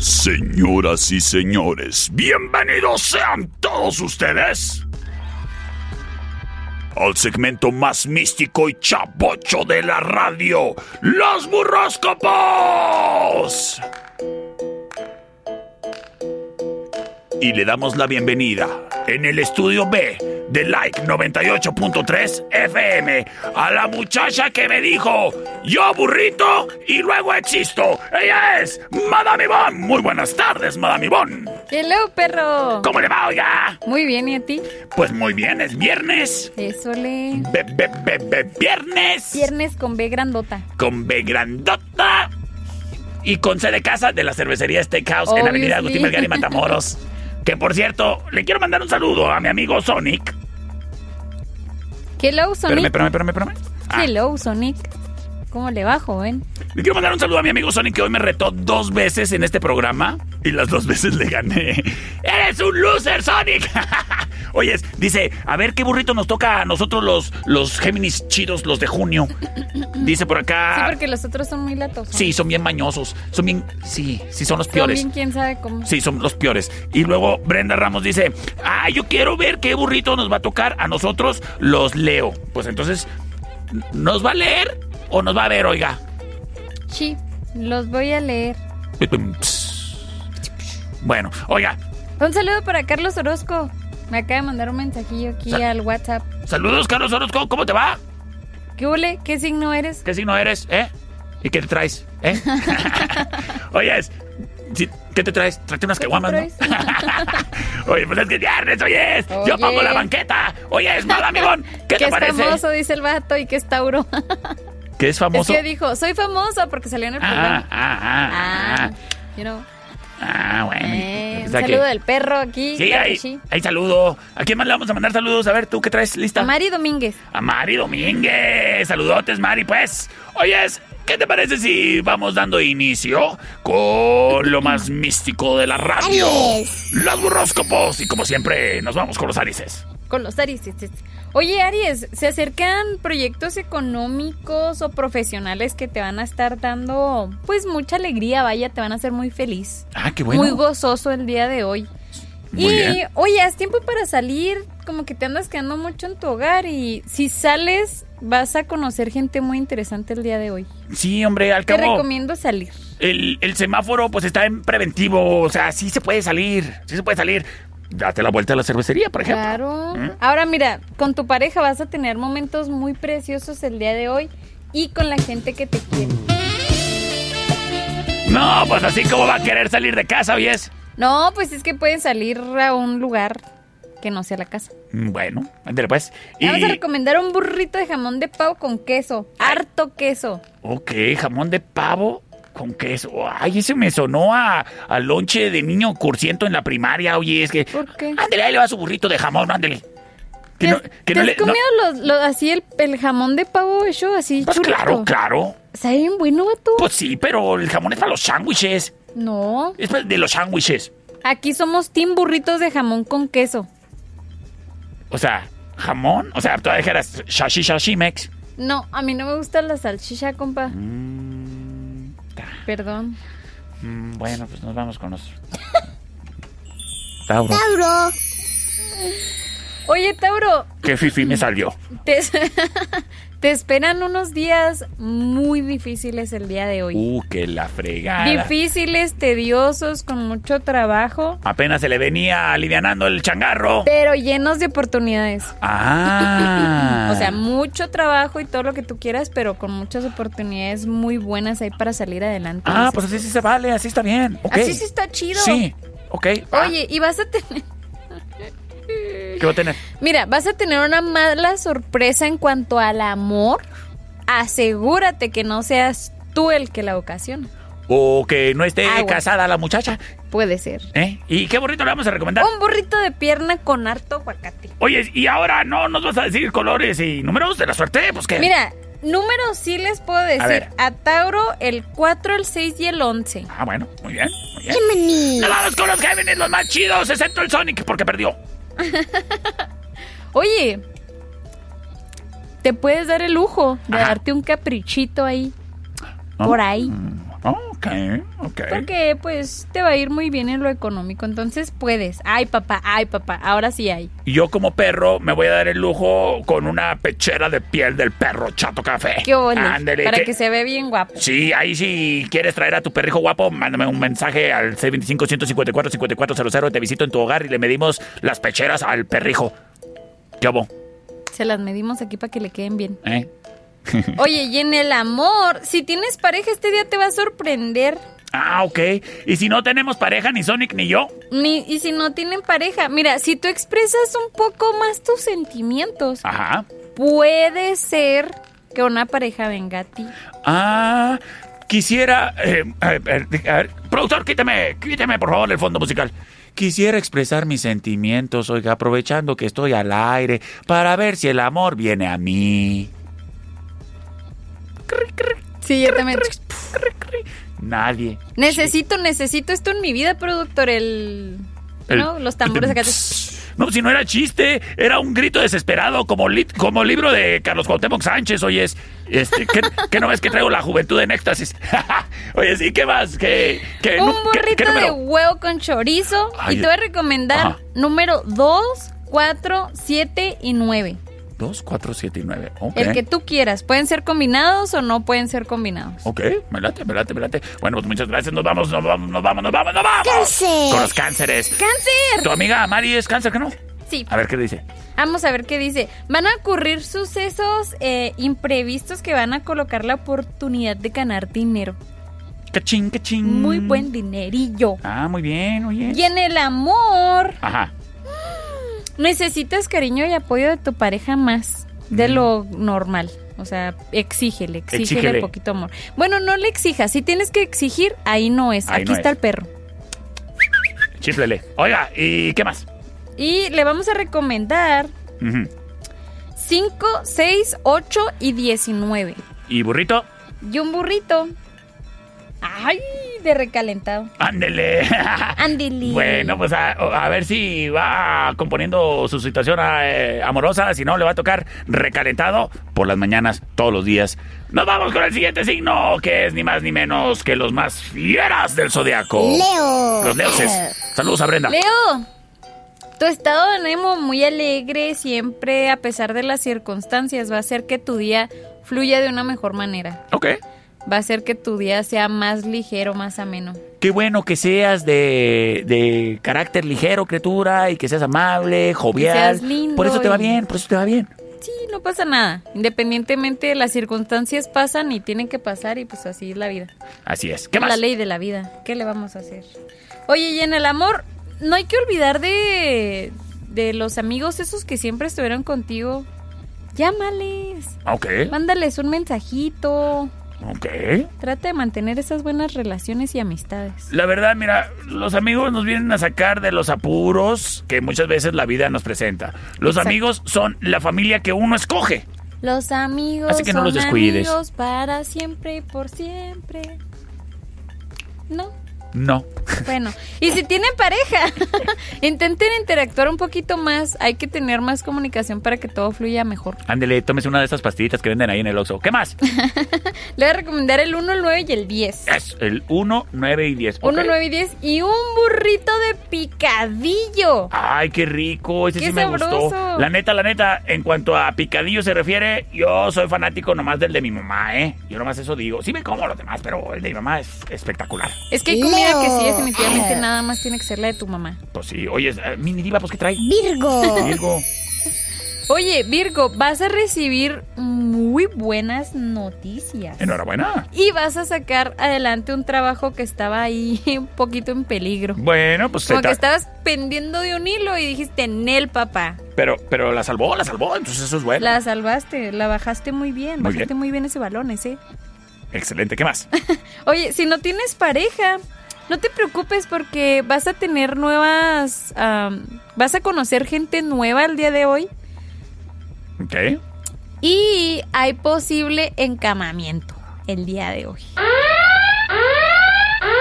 Señoras y señores, bienvenidos sean todos ustedes al segmento más místico y chabocho de la radio, Los Burroscopos. Y le damos la bienvenida en el estudio B de Like 98.3 FM a la muchacha que me dijo, yo burrito y luego existo. Ella es Madame Ivonne. Muy buenas tardes, Madame Ivonne. Hello, perro. ¿Cómo le va, oiga? Muy bien, ¿y a ti? Pues muy bien, es viernes. Eso le. Be- be- be- be- viernes Viernes con B grandota. con B grandota y con C de casa de la cervecería Steakhouse en Obviously. Avenida Agustín Melgar y Matamoros. *laughs* Que por cierto, le quiero mandar un saludo a mi amigo Sonic. Hello, Espérame, Sonic. espérame, espérame, espérame. Ah, Hello, Sonic. ¿Cómo le va, joven? le quiero mandar un saludo a mi amigo Sonic que hoy me retó dos veces en este programa y las dos veces le gané. *laughs* ¡Eres un loser, Sonic! *laughs* Oyes, dice, a ver qué burrito nos toca a nosotros los, los Géminis chidos, los de junio. Dice por acá. Sí, porque los otros son muy latos. Sí, son bien mañosos. Son bien. Sí, sí, son los Son peores. bien quién sabe cómo. Sí, son los peores. Y luego Brenda Ramos dice: Ah, yo quiero ver qué burrito nos va a tocar a nosotros, los Leo. Pues entonces, ¿nos va a leer o nos va a ver, oiga? Sí, los voy a leer. Bueno, oiga, Un saludo para Carlos Orozco. Me acaba de mandar un mensajillo aquí Sal- al WhatsApp. saludos, Carlos Orozco, ¿cómo te va? ¿Qué hule? ¿Qué signo eres? ¿Qué signo eres, eh? ¿Y qué te traes, eh? *laughs* *laughs* Oyes, sí, ¿qué te traes? Tráete unas caguamas, ¿no? *laughs* Oye, pues es que es viernes, oyes. Yo Oye. pongo la banqueta. Oyes, Madame Ivonne, ¿qué que te es parece? famoso, dice el vato, y que es Tauro. ¿Que es famoso? Es que dijo, soy famosa porque salió en el Ah, programa. ah, ah, ah. You know. Ah, bueno. Eh, O un que- saludo del perro aquí. Sí, claro ahí, sí. ahí saludo. ¿A quién más le vamos a mandar saludos? A ver, ¿tú qué traes lista? A Mari Domínguez. A Mari Domínguez. Saludotes, Mari, pues. Oyes, ¿qué te parece si vamos dando inicio con lo más místico de la radio? Aries. Los burroscopos. Y como siempre, nos vamos con los Arises. Con los Aries. Oye, Aries, se acercan proyectos económicos o profesionales que te van a estar dando, pues, mucha alegría, vaya, te van a hacer muy feliz. Ah, qué bueno. Muy gozoso el día de hoy. Muy y, bien. oye, es tiempo para salir, como que te andas quedando mucho en tu hogar y si sales, vas a conocer gente muy interesante el día de hoy. Sí, hombre, al Te cabo. recomiendo salir. El, el semáforo, pues está en preventivo. O sea, sí se puede salir. Sí se puede salir. Date la vuelta a la cervecería, por ejemplo. Claro. ¿Mm? Ahora mira, con tu pareja vas a tener momentos muy preciosos el día de hoy y con la gente que te quiere. No, pues así como va a querer salir de casa, oyes. No, pues es que pueden salir a un lugar que no sea la casa. Mm, Bueno, ándale pues. Te Vamos a Y, recomendar un burrito de jamón de pavo con queso. Harto queso. ok, jamón de pavo con queso. Ay, ese me sonó a, a lonche de niño cursiento en la primaria. Oye, es que. ¿Por qué? Ándale, ahí le va su burrito de jamón, ándale. Que ¿Te, no- que te no has le- no- comido los- los- así el, el jamón de pavo hecho así Pues churrito? claro, claro. ¿Sabe bien bueno, vato? Pues sí, pero el jamón es para los sándwiches. No. Es para- de los sándwiches. Aquí somos team burritos de jamón con queso. O sea, jamón. O sea, tú dijeras shashi shashimex. No, a mí no me gusta la salchicha, compa. Perdón. Mm, bueno, pues nos vamos con los. *laughs* Tauro. Tauro. Oye, Tauro, Qué fifi me salió. te, *laughs* te esperan unos días muy difíciles el día de hoy. Uh, que la fregada. Difíciles, tediosos, con mucho trabajo, Apenas se le venía alivianando el changarro. pero llenos de oportunidades. Ah. *laughs* O sea, mucho trabajo y todo lo que tú quieras, pero con muchas oportunidades muy buenas ahí para salir adelante. Ah, pues así sí se vale, así está bien. Así sí está chido. Sí, ok. Oye, y vas a tener... ¿Qué va a tener? Mira, vas a tener una mala sorpresa en cuanto al amor. Asegúrate que no seas tú el que la ocasiona. O que no esté Agua. casada la muchacha. Puede ser. ¿Eh? ¿Y qué burrito le vamos a recomendar? Un burrito de pierna con harto aguacate. Oye, y ahora no nos vas a decir colores y números de la suerte, pues que. Mira, números sí les puedo decir. A, Tauro, el 4, el 6 y el 11. Ah, bueno, muy bien, muy bien. Nos vamos con los Géminis, los más chidos, excepto el Sonic, porque perdió. *laughs* Oye, te puedes dar el lujo de Ajá. darte un caprichito ahí. Ah. Por ahí. Ok, ok. Porque pues te va a ir muy bien en lo económico. Entonces puedes. Ay, papá, ay, papá. Ahora sí hay. Y yo como perro me voy a dar el lujo con una pechera de piel del perro Chato Café. Qué. Ándele, Para que- que se ve bien guapo. Sí, ahí si quieres traer a tu perrijo guapo, mándame un mensaje al 625-154-5400. Te visito en tu hogar y le medimos las pecheras al perrijo. ¿Qué hago? Se las medimos aquí para que le queden bien. ¿Eh? *laughs* Oye, y en el amor, si tienes pareja este día te va a sorprender. Ah, ok. Y si no tenemos pareja, ni Sonic ni yo. Ni, y si no tienen pareja, mira, si tú expresas un poco más tus sentimientos, Ajá. puede ser que una pareja venga a ti. Ah, quisiera... eh, a ver, a ver, productor, quítame, quítame por favor el fondo musical. Quisiera expresar mis sentimientos, oiga, aprovechando que estoy al aire, para ver si el amor viene a mí. Sí, yo también. Nadie. Necesito, necesito esto en mi vida, productor, el... El- ¿No? Los tambores acá. No, si no era chiste, era un grito desesperado como, li- como libro de Carlos Cuauhtémoc Sánchez, oyes. Este, ¿qué, qué no ves que traigo la juventud en éxtasis? *laughs* Oye, sí, ¿qué más? ¿Qué, qué, Un burrito qué de huevo con chorizo. Ay, y te voy a recomendar ajá. número 2, 4, 7 y 9. Dos, cuatro, siete y nueve. Ok. El que tú quieras. Pueden ser combinados o no pueden ser combinados. Ok, me late, me late, me late. Bueno, pues muchas gracias. Nos vamos, nos vamos, nos vamos, nos vamos, nos vamos. ¡Cáncer! Con los cánceres. ¡Cáncer! Tu amiga Mari es cáncer, ¿qué no? Sí. A ver qué dice. Vamos a ver qué dice. Van a ocurrir sucesos eh, imprevistos que van a colocar la oportunidad de ganar dinero. Cachín, cachín. Muy buen dinerillo. Ah, muy bien, oye. Y en el amor, Ajá. Necesitas cariño y apoyo de tu pareja más de lo normal. O sea, exígele, exígele, Exígele. poquito amor. Bueno, no le exijas. Si tienes que exigir, ahí no es. Ahí Aquí no está es. el perro. Chíflele. Oiga, ¿y qué más? Y le vamos a recomendar Ujú. 5, 6, 8 y 19. ¿Y burrito? Y un burrito. Ay, de recalentado. Ándele. *laughs* Andili. Bueno, pues a, a ver si va componiendo su situación eh, amorosa. Si no, le va a tocar recalentado por las mañanas, todos los días. Nos vamos con el siguiente signo, que es ni más ni menos que los más fieras del zodiaco. Leo. Los leoses. Saludos a Brenda. Leo, tu estado de ánimo muy alegre siempre, a pesar de las circunstancias, va a hacer que tu día fluya de una mejor manera. Ok. Va a hacer que tu día sea más ligero, más ameno. Qué bueno que seas de, de carácter ligero, criatura, y que seas amable, jovial. seas lindo por eso te va bien, por eso te va bien. Sí, no pasa nada. Independientemente, las circunstancias pasan y tienen que pasar y pues así es la vida. Así es. ¿Qué Es la más? ley de la vida. ¿Qué le vamos a hacer? Oye, y en el amor, no hay que olvidar de, de los amigos esos que siempre estuvieron contigo. Llámales. Ok. Mándales un mensajito. Ok. Trata de mantener esas buenas relaciones y amistades. La verdad, mira, los amigos nos vienen a sacar de los apuros que muchas veces la vida nos presenta. Los Exacto. amigos son la familia que uno escoge. Los amigos Así que no son los descuides. amigos para siempre y por siempre. No. No. Bueno, y si tienen pareja, *laughs* intenten interactuar un poquito más. Hay que tener más comunicación para que todo fluya mejor. Ándele, tómese una de esas pastillitas que venden ahí en el Oxxo. ¿Qué más? *laughs* Le voy a recomendar el 1, el 9 y el 10. Es el 1, 9 y 10. 1, ok. 9 y 10 y un burrito de picadillo. Ay, qué rico, ese Qué sí me sabroso. gustó. La neta, la neta, en cuanto a picadillo se refiere, yo soy fanático nomás del de mi mamá, ¿eh? Yo nomás eso digo. Sí me como los demás, pero el de mi mamá es espectacular. Es que hay comida que sí, definitivamente nada más tiene que ser la de tu mamá. Pues sí, oye, eh, mini diva, pues ¿qué trae? Virgo. Virgo. Oye, Virgo, vas a recibir muy buenas noticias. Enhorabuena. Y vas a sacar adelante un trabajo que estaba ahí *laughs* un poquito en peligro. Bueno, pues se Como que estabas pendiendo de un hilo y dijiste, Nel, papá. Pero, pero la salvó, la salvó, entonces eso es bueno. La salvaste, la bajaste muy bien. Muy bajaste bien. muy bien ese balón, ese. Excelente, ¿qué más? *laughs* Oye, si no tienes pareja, no te preocupes porque vas a tener nuevas. vas a conocer gente nueva el día de hoy. Ok. Y hay posible encamamiento el día de hoy.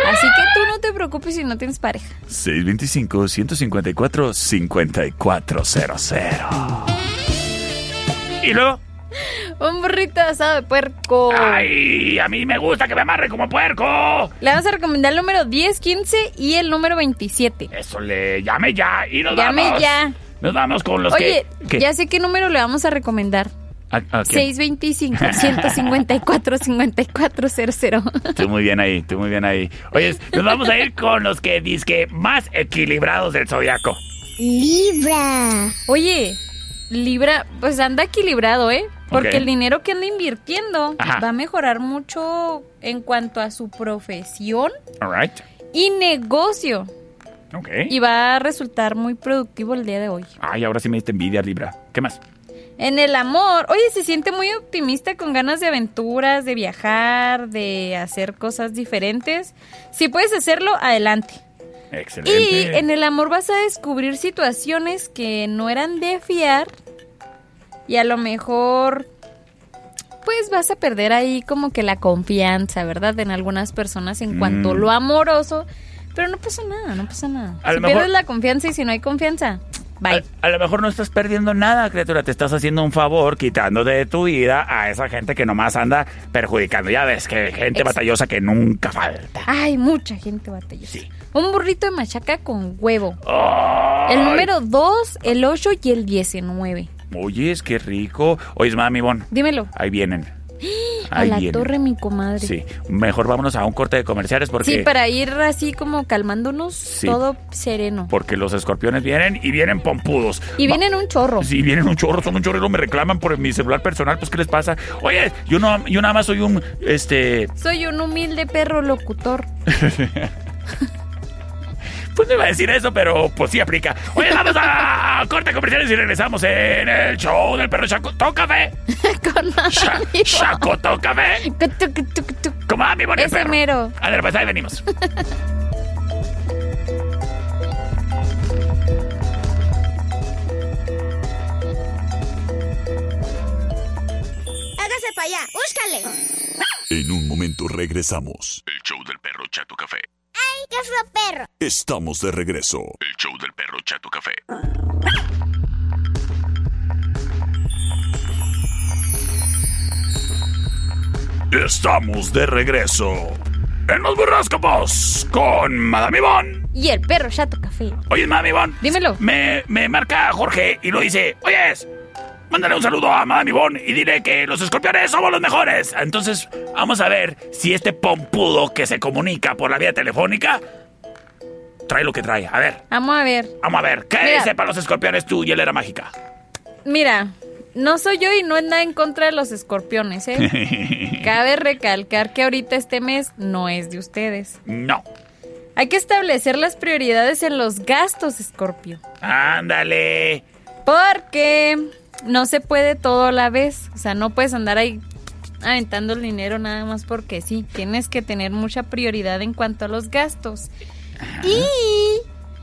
Así que tú no te preocupes si no tienes pareja. 625-154-5400. Y luego, *laughs* Un burrito asado de puerco. ¡ay! A mí me gusta que me amarre como puerco. Le vamos a recomendar el número 10, 15 y el número 27. Eso le llame ya y nos Llame vamos. ya. Nos vamos con los Oye, que. ¿Qué? ya sé qué número le vamos a recomendar. ¿A- a quién? 625-154-5400. Tú muy bien ahí, tú muy bien ahí. Oye, nos vamos a ir con los que disque más equilibrados del zodiaco. Libra. Oye, Libra, pues anda equilibrado, ¿eh? Porque el dinero que anda invirtiendo Ajá. va a mejorar mucho en cuanto a su profesión All right. y negocio. Ok. Y va a resultar muy productivo el día de hoy. Ay, ahora sí me diste envidia, Libra. ¿Qué más? En el amor, oye, se siente muy optimista con ganas de aventuras, de viajar, de hacer cosas diferentes. Si puedes hacerlo, adelante. Y en el amor vas a descubrir situaciones que no eran de fiar y a lo mejor pues vas a perder ahí como que la confianza, ¿verdad? En algunas personas en cuanto a Mm. lo amoroso, pero no pasa nada, no pasa nada. A si mejor- pierdes la confianza y si no hay confianza, bye. A, a lo mejor no estás perdiendo nada, criatura. Te estás haciendo un favor quitando de tu vida a esa gente que nomás anda perjudicando. Ya ves que gente batallosa que nunca falta. Hay mucha gente batallosa. Un burrito de machaca con huevo. Ay. El número 2, el 8 y el 19. Oye, es que rico. Oye, mami, Bon. Dímelo. Ahí vienen. *gasps* A la vienen. torre, mi comadre. Sí, mejor vámonos a un corte de comerciales porque, Sí, para ir así como calmándonos Sí. todo sereno. porque los escorpiones vienen y vienen pompudos. Y Va- vienen un chorro. Sí, vienen un chorro, son un chorro y me reclaman por mi celular personal, pues ¿qué les pasa? Oye, yo no, yo nada más soy un, este, Soy un humilde perro locutor. *laughs* pues no iba a decir eso, pero pues sí aplica. Oye, vamos a *laughs* corte comerciales y regresamos en el show del perro Chaco Café. *laughs* Con Cha- Chacoto Café. Como a mi bonito Ese perro. mero. A ver, pues ahí venimos. Hágase para allá, búscale. En un momento regresamos. El show del perro Chato Café. Estamos de regreso. El show del perro Chato Café. Estamos de regreso en los burroscopos con Madame Ivonne. Y el perro chato café. Oye, Madame Ivonne. Dímelo. Me, me marca Jorge y lo dice, oyes, mándale un saludo a Madame Ivonne y dile que los escorpiones somos los mejores. Entonces, vamos a ver si este pompudo que se comunica por la vía telefónica trae lo que trae. A ver, Vamos a ver. vamos a ver. ¿Qué Mira. dice para los escorpiones tu hielera mágica? Mira, no soy yo y no es nada en contra de los escorpiones, ¿eh? *laughs* Cabe recalcar que ahorita este mes no es de ustedes. no. Hay que establecer las prioridades en los gastos, Escorpio. Ándale. Porque no se puede todo a la vez. O sea, no puedes andar ahí aventando el dinero nada más porque sí. Tienes que tener mucha prioridad en cuanto a los gastos. Y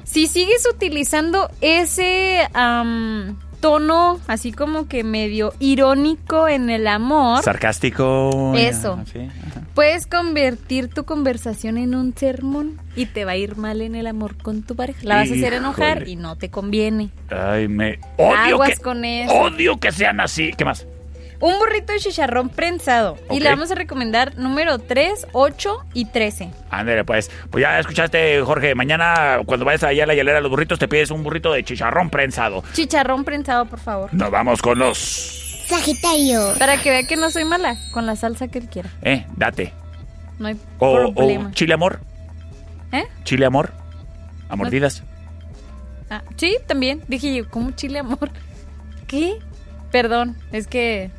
si sigues utilizando ese am, tono así como que medio irónico en el amor, Sarcástico. Eso. Sí, puedes convertir tu conversación en un sermón y te va a ir mal en el amor con tu pareja. La vas a hacer enojar y no te conviene. Ay, me odio Aguas que con eso. odio que sean así. ¿Qué más? Un burrito de chicharrón prensado. Y le vamos a recomendar número 3, 8 y 13. Ándale, pues. Pues ya escuchaste, Jorge. Mañana, cuando vayas allá a la hielera de los burritos, te pides un burrito de chicharrón prensado. Chicharrón prensado, por favor. Nos vamos con los. Sagitario. Para que vea que no soy mala, con la salsa que él quiera. Eh, date. No hay O, problema. o chile amor. ¿Eh? Chile amor. A mordidas. Ah, sí, también. Dije yo, ¿cómo chile amor? *laughs* ¿Qué? Perdón, es que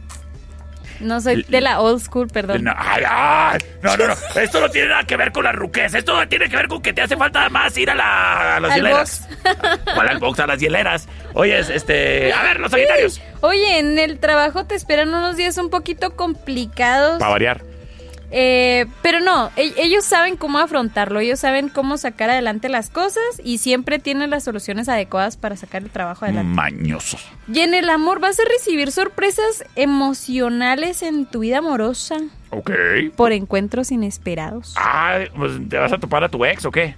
no soy de la old school, perdón. No, ay, ay, no, no, no. Esto no tiene nada que ver con la ruquez. Esto tiene que ver con que te hace falta más ir a, la, a las Al hieleras. *laughs* ¿Cuál al box? A las hieleras. Oye, este. A ver, los sagitarios. Oye, en el trabajo te esperan unos días un poquito complicados. Para variar. Eh, pero no, e- ellos saben cómo afrontarlo, ellos saben cómo sacar adelante las cosas y siempre tienen las soluciones adecuadas para sacar el trabajo adelante. Mañosos. Y en el amor vas a recibir sorpresas emocionales en tu vida amorosa Ok. por encuentros inesperados. Ah, pues te vas a topar a tu ex o qué?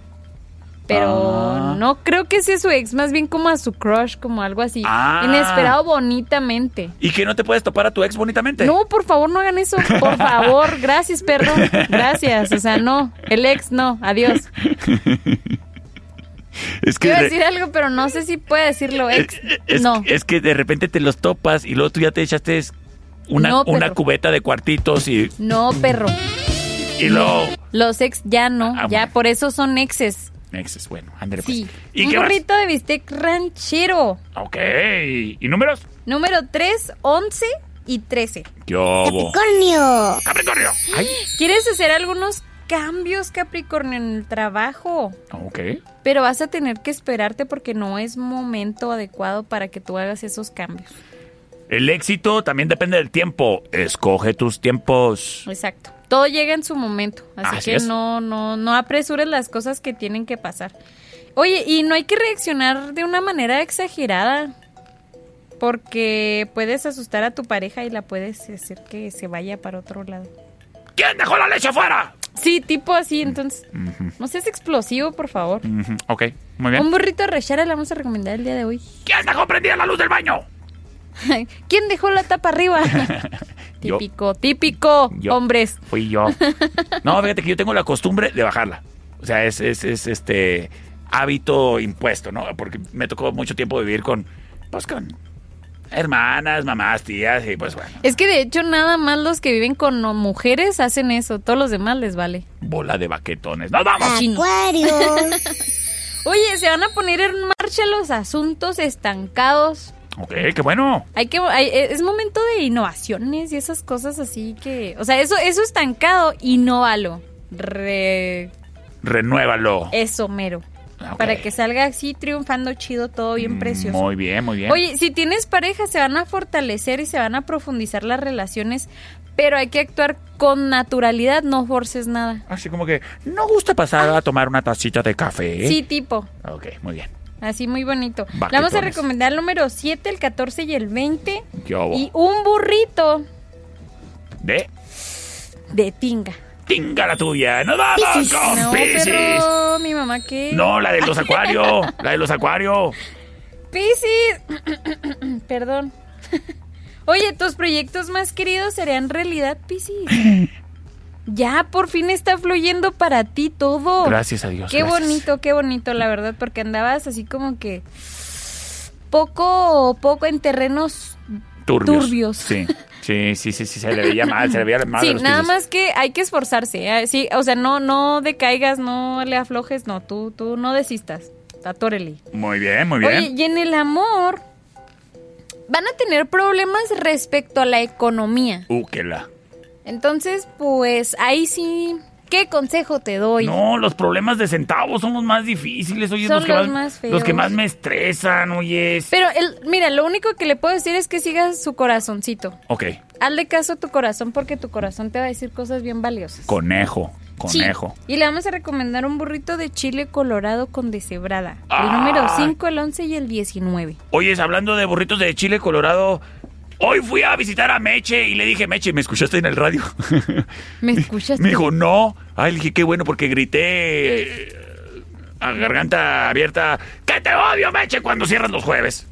Pero Ah. no creo que sea su ex, más bien como a su crush, como algo así. Ah. Inesperado bonitamente. ¿Y que no te puedes topar a tu ex bonitamente? No, por favor, no hagan eso. Por favor, *laughs* gracias, perdón. Gracias. O sea, no. El ex, no. Adiós. *laughs* Es que, de- decir algo, pero no sé si puede decirlo ex. es, no. es que de repente te los topas y luego tú ya te echaste una, No, una perro. cubeta de cuartitos y, No, perro. y luego... Los ex ya no. Ah, ya por eso son exes. Exes, bueno, ándale pues. Sí. ¿Y Un qué más? de bistec ranchero. Ok. ¿Y números? Número 3, 11 y 13. ¿Qué hubo? Capricornio. Capricornio. Ay. ¿Quieres hacer algunos cambios, Capricornio, en el trabajo? Ok. Pero vas a tener que esperarte porque no es momento adecuado para que tú hagas esos cambios. El éxito también depende del tiempo. Escoge tus tiempos. Exacto. Todo llega en su momento, así, Así que es. no, no, no apresures las cosas que tienen que pasar. Oye, y no hay que reaccionar de una manera exagerada, porque puedes asustar a tu pareja y la puedes hacer que se vaya para otro lado. ¿Quién dejó la leche afuera? Sí, tipo así, entonces, no seas explosivo, por favor. Ujú, Ok, muy bien. Un burrito de rechera le vamos a recomendar el día de hoy. ¿Quién dejó prendida la luz del baño? *laughs* ¿Quién dejó la tapa arriba? *laughs* Yo. típico, típico, Yo. hombres. Fui yo. *laughs* No, fíjate que yo tengo la costumbre de bajarla. O sea, es, es, es, este hábito impuesto, ¿no? Porque me tocó mucho tiempo vivir con, pues con hermanas, mamás, tías, y pues bueno, Es que de hecho nada más los que viven con mujeres hacen eso, todos los demás les vale. bola de baquetones. ¡Nos vamos! Chino. Acuario. Oye, se van a poner en marcha los asuntos estancados. Ok, qué bueno. Hay que hay- es momento de innovaciones y esas cosas así que, o sea, eso eso estancado, innovalo. Re Renuévalo. eso mero. Ok. Para que salga así triunfando chido, todo bien precioso. Muy bien, muy bien. Oye, si tienes pareja, se van a fortalecer y se van a profundizar las relaciones, pero hay que actuar con naturalidad, no forces nada. Así como que, ¿no gusta pasar a tomar una tacita de café? Sí, tipo. Ok, muy bien. Así muy bonito. Le vamos a recomendar el número 7, el 14 y el 20. ¿Qué hubo? Y un burrito De de tinga. tinga la tuya. ¡Nos vamos Piscis. con No, Piscis! pero mi mamá qué. No, la de los acuarios. la de los acuarios. Piscis. *coughs* Perdón. *laughs* Oye, tus proyectos más queridos serían realidad, Piscis. *coughs* Ya, por fin está fluyendo para ti todo. Gracias a Dios. Qué gracias. bonito, qué bonito, la verdad, porque andabas así como que poco, poco en terrenos Turbios. turbios. Sí, sí, sí, sí, sí, se le veía mal, se le veía mal. a Sí, los nada más que hay que esforzarse. ¿eh? Sí, o sea, no, no decaigas, no le aflojes, no, tú, tú no desistas. Atórele. Muy bien, muy bien. Oye, y en el amor van a tener problemas respecto a la economía. Uh, que la. Entonces, pues ahí sí, ¿qué consejo te doy? No, los problemas de centavos son los más difíciles, oye, Son los que los más, más feos. los que más me estresan, oye. Pero el, mira, lo único que le puedo decir es que sigas su corazoncito. Ok, Hazle caso a tu corazón porque tu corazón te va a decir cosas bien valiosas. conejo, Sí. conejo. Y le vamos a recomendar un burrito de chile colorado con deshebrada. Ah. El número 5, el 11 y el 19. Oyes, hablando de burritos de Chile, Colorado, hoy fui a visitar a Meche y le dije, Meche, ¿me escuchaste en el radio? *laughs* ¿Me escuchas? Me dijo, no. Ay, le dije, qué bueno, porque grité eh, a garganta abierta, que te odio, Meche, cuando cierran los jueves.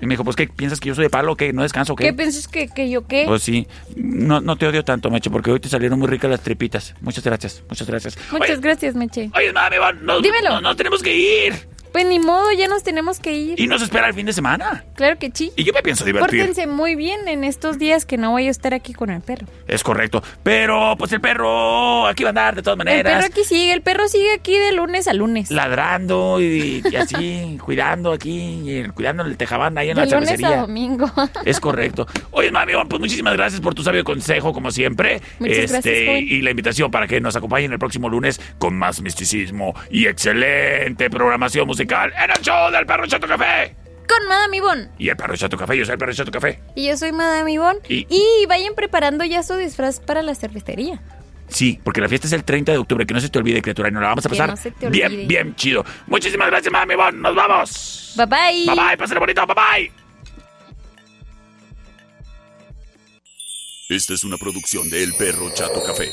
Y me dijo, pues, ¿qué? ¿Piensas que yo soy de palo? ¿Que no descanso? ¿Qué? ¿Qué piensas que, que yo qué? Pues sí, no, no te odio tanto, Meche, porque hoy te salieron muy ricas las tripitas. Muchas gracias, muchas gracias. Muchas Oye, gracias, Meche. Oye, mami, nos, Dímelo. nos- nos tenemos que ir. Pues ni modo, ya nos tenemos que ir. Y nos espera el fin de semana. Claro que sí. Y yo me pienso divertir. Pórtense muy bien en estos días que no voy a estar aquí con el perro. Es correcto. Pero, pues el perro aquí va a andar de todas El maneras. perro aquí sigue, el perro sigue aquí de lunes a lunes. Ladrando y, y así, *laughs* cuidando aquí, y cuidando el tejabán ahí en de la lunes a domingo. *laughs* Es correcto. Oye, mami, pues muchísimas gracias por tu sabio consejo, como siempre. Muchas este, gracias, joven. y la invitación para que nos acompañen el próximo lunes con más misticismo y excelente programación musical en el show del Perro Chato Café. con Madame Ivonne. Y el Perro Chato Café, yo soy el Perro Chato Café. Y yo soy Madame Ivonne. Y- Y... vayan preparando ya su disfraz para la cervecería. Sí, porque la fiesta es el 30 de octubre, que no se te olvide, criatura, y nos la vamos a Que pasar no se te bien, olvide. bien chido. Muchísimas gracias, mami, Bon, nos vamos. Bye bye. Bye bye, pásenlo bonito, bye bye. Esta es una producción de El Perro Chato Café.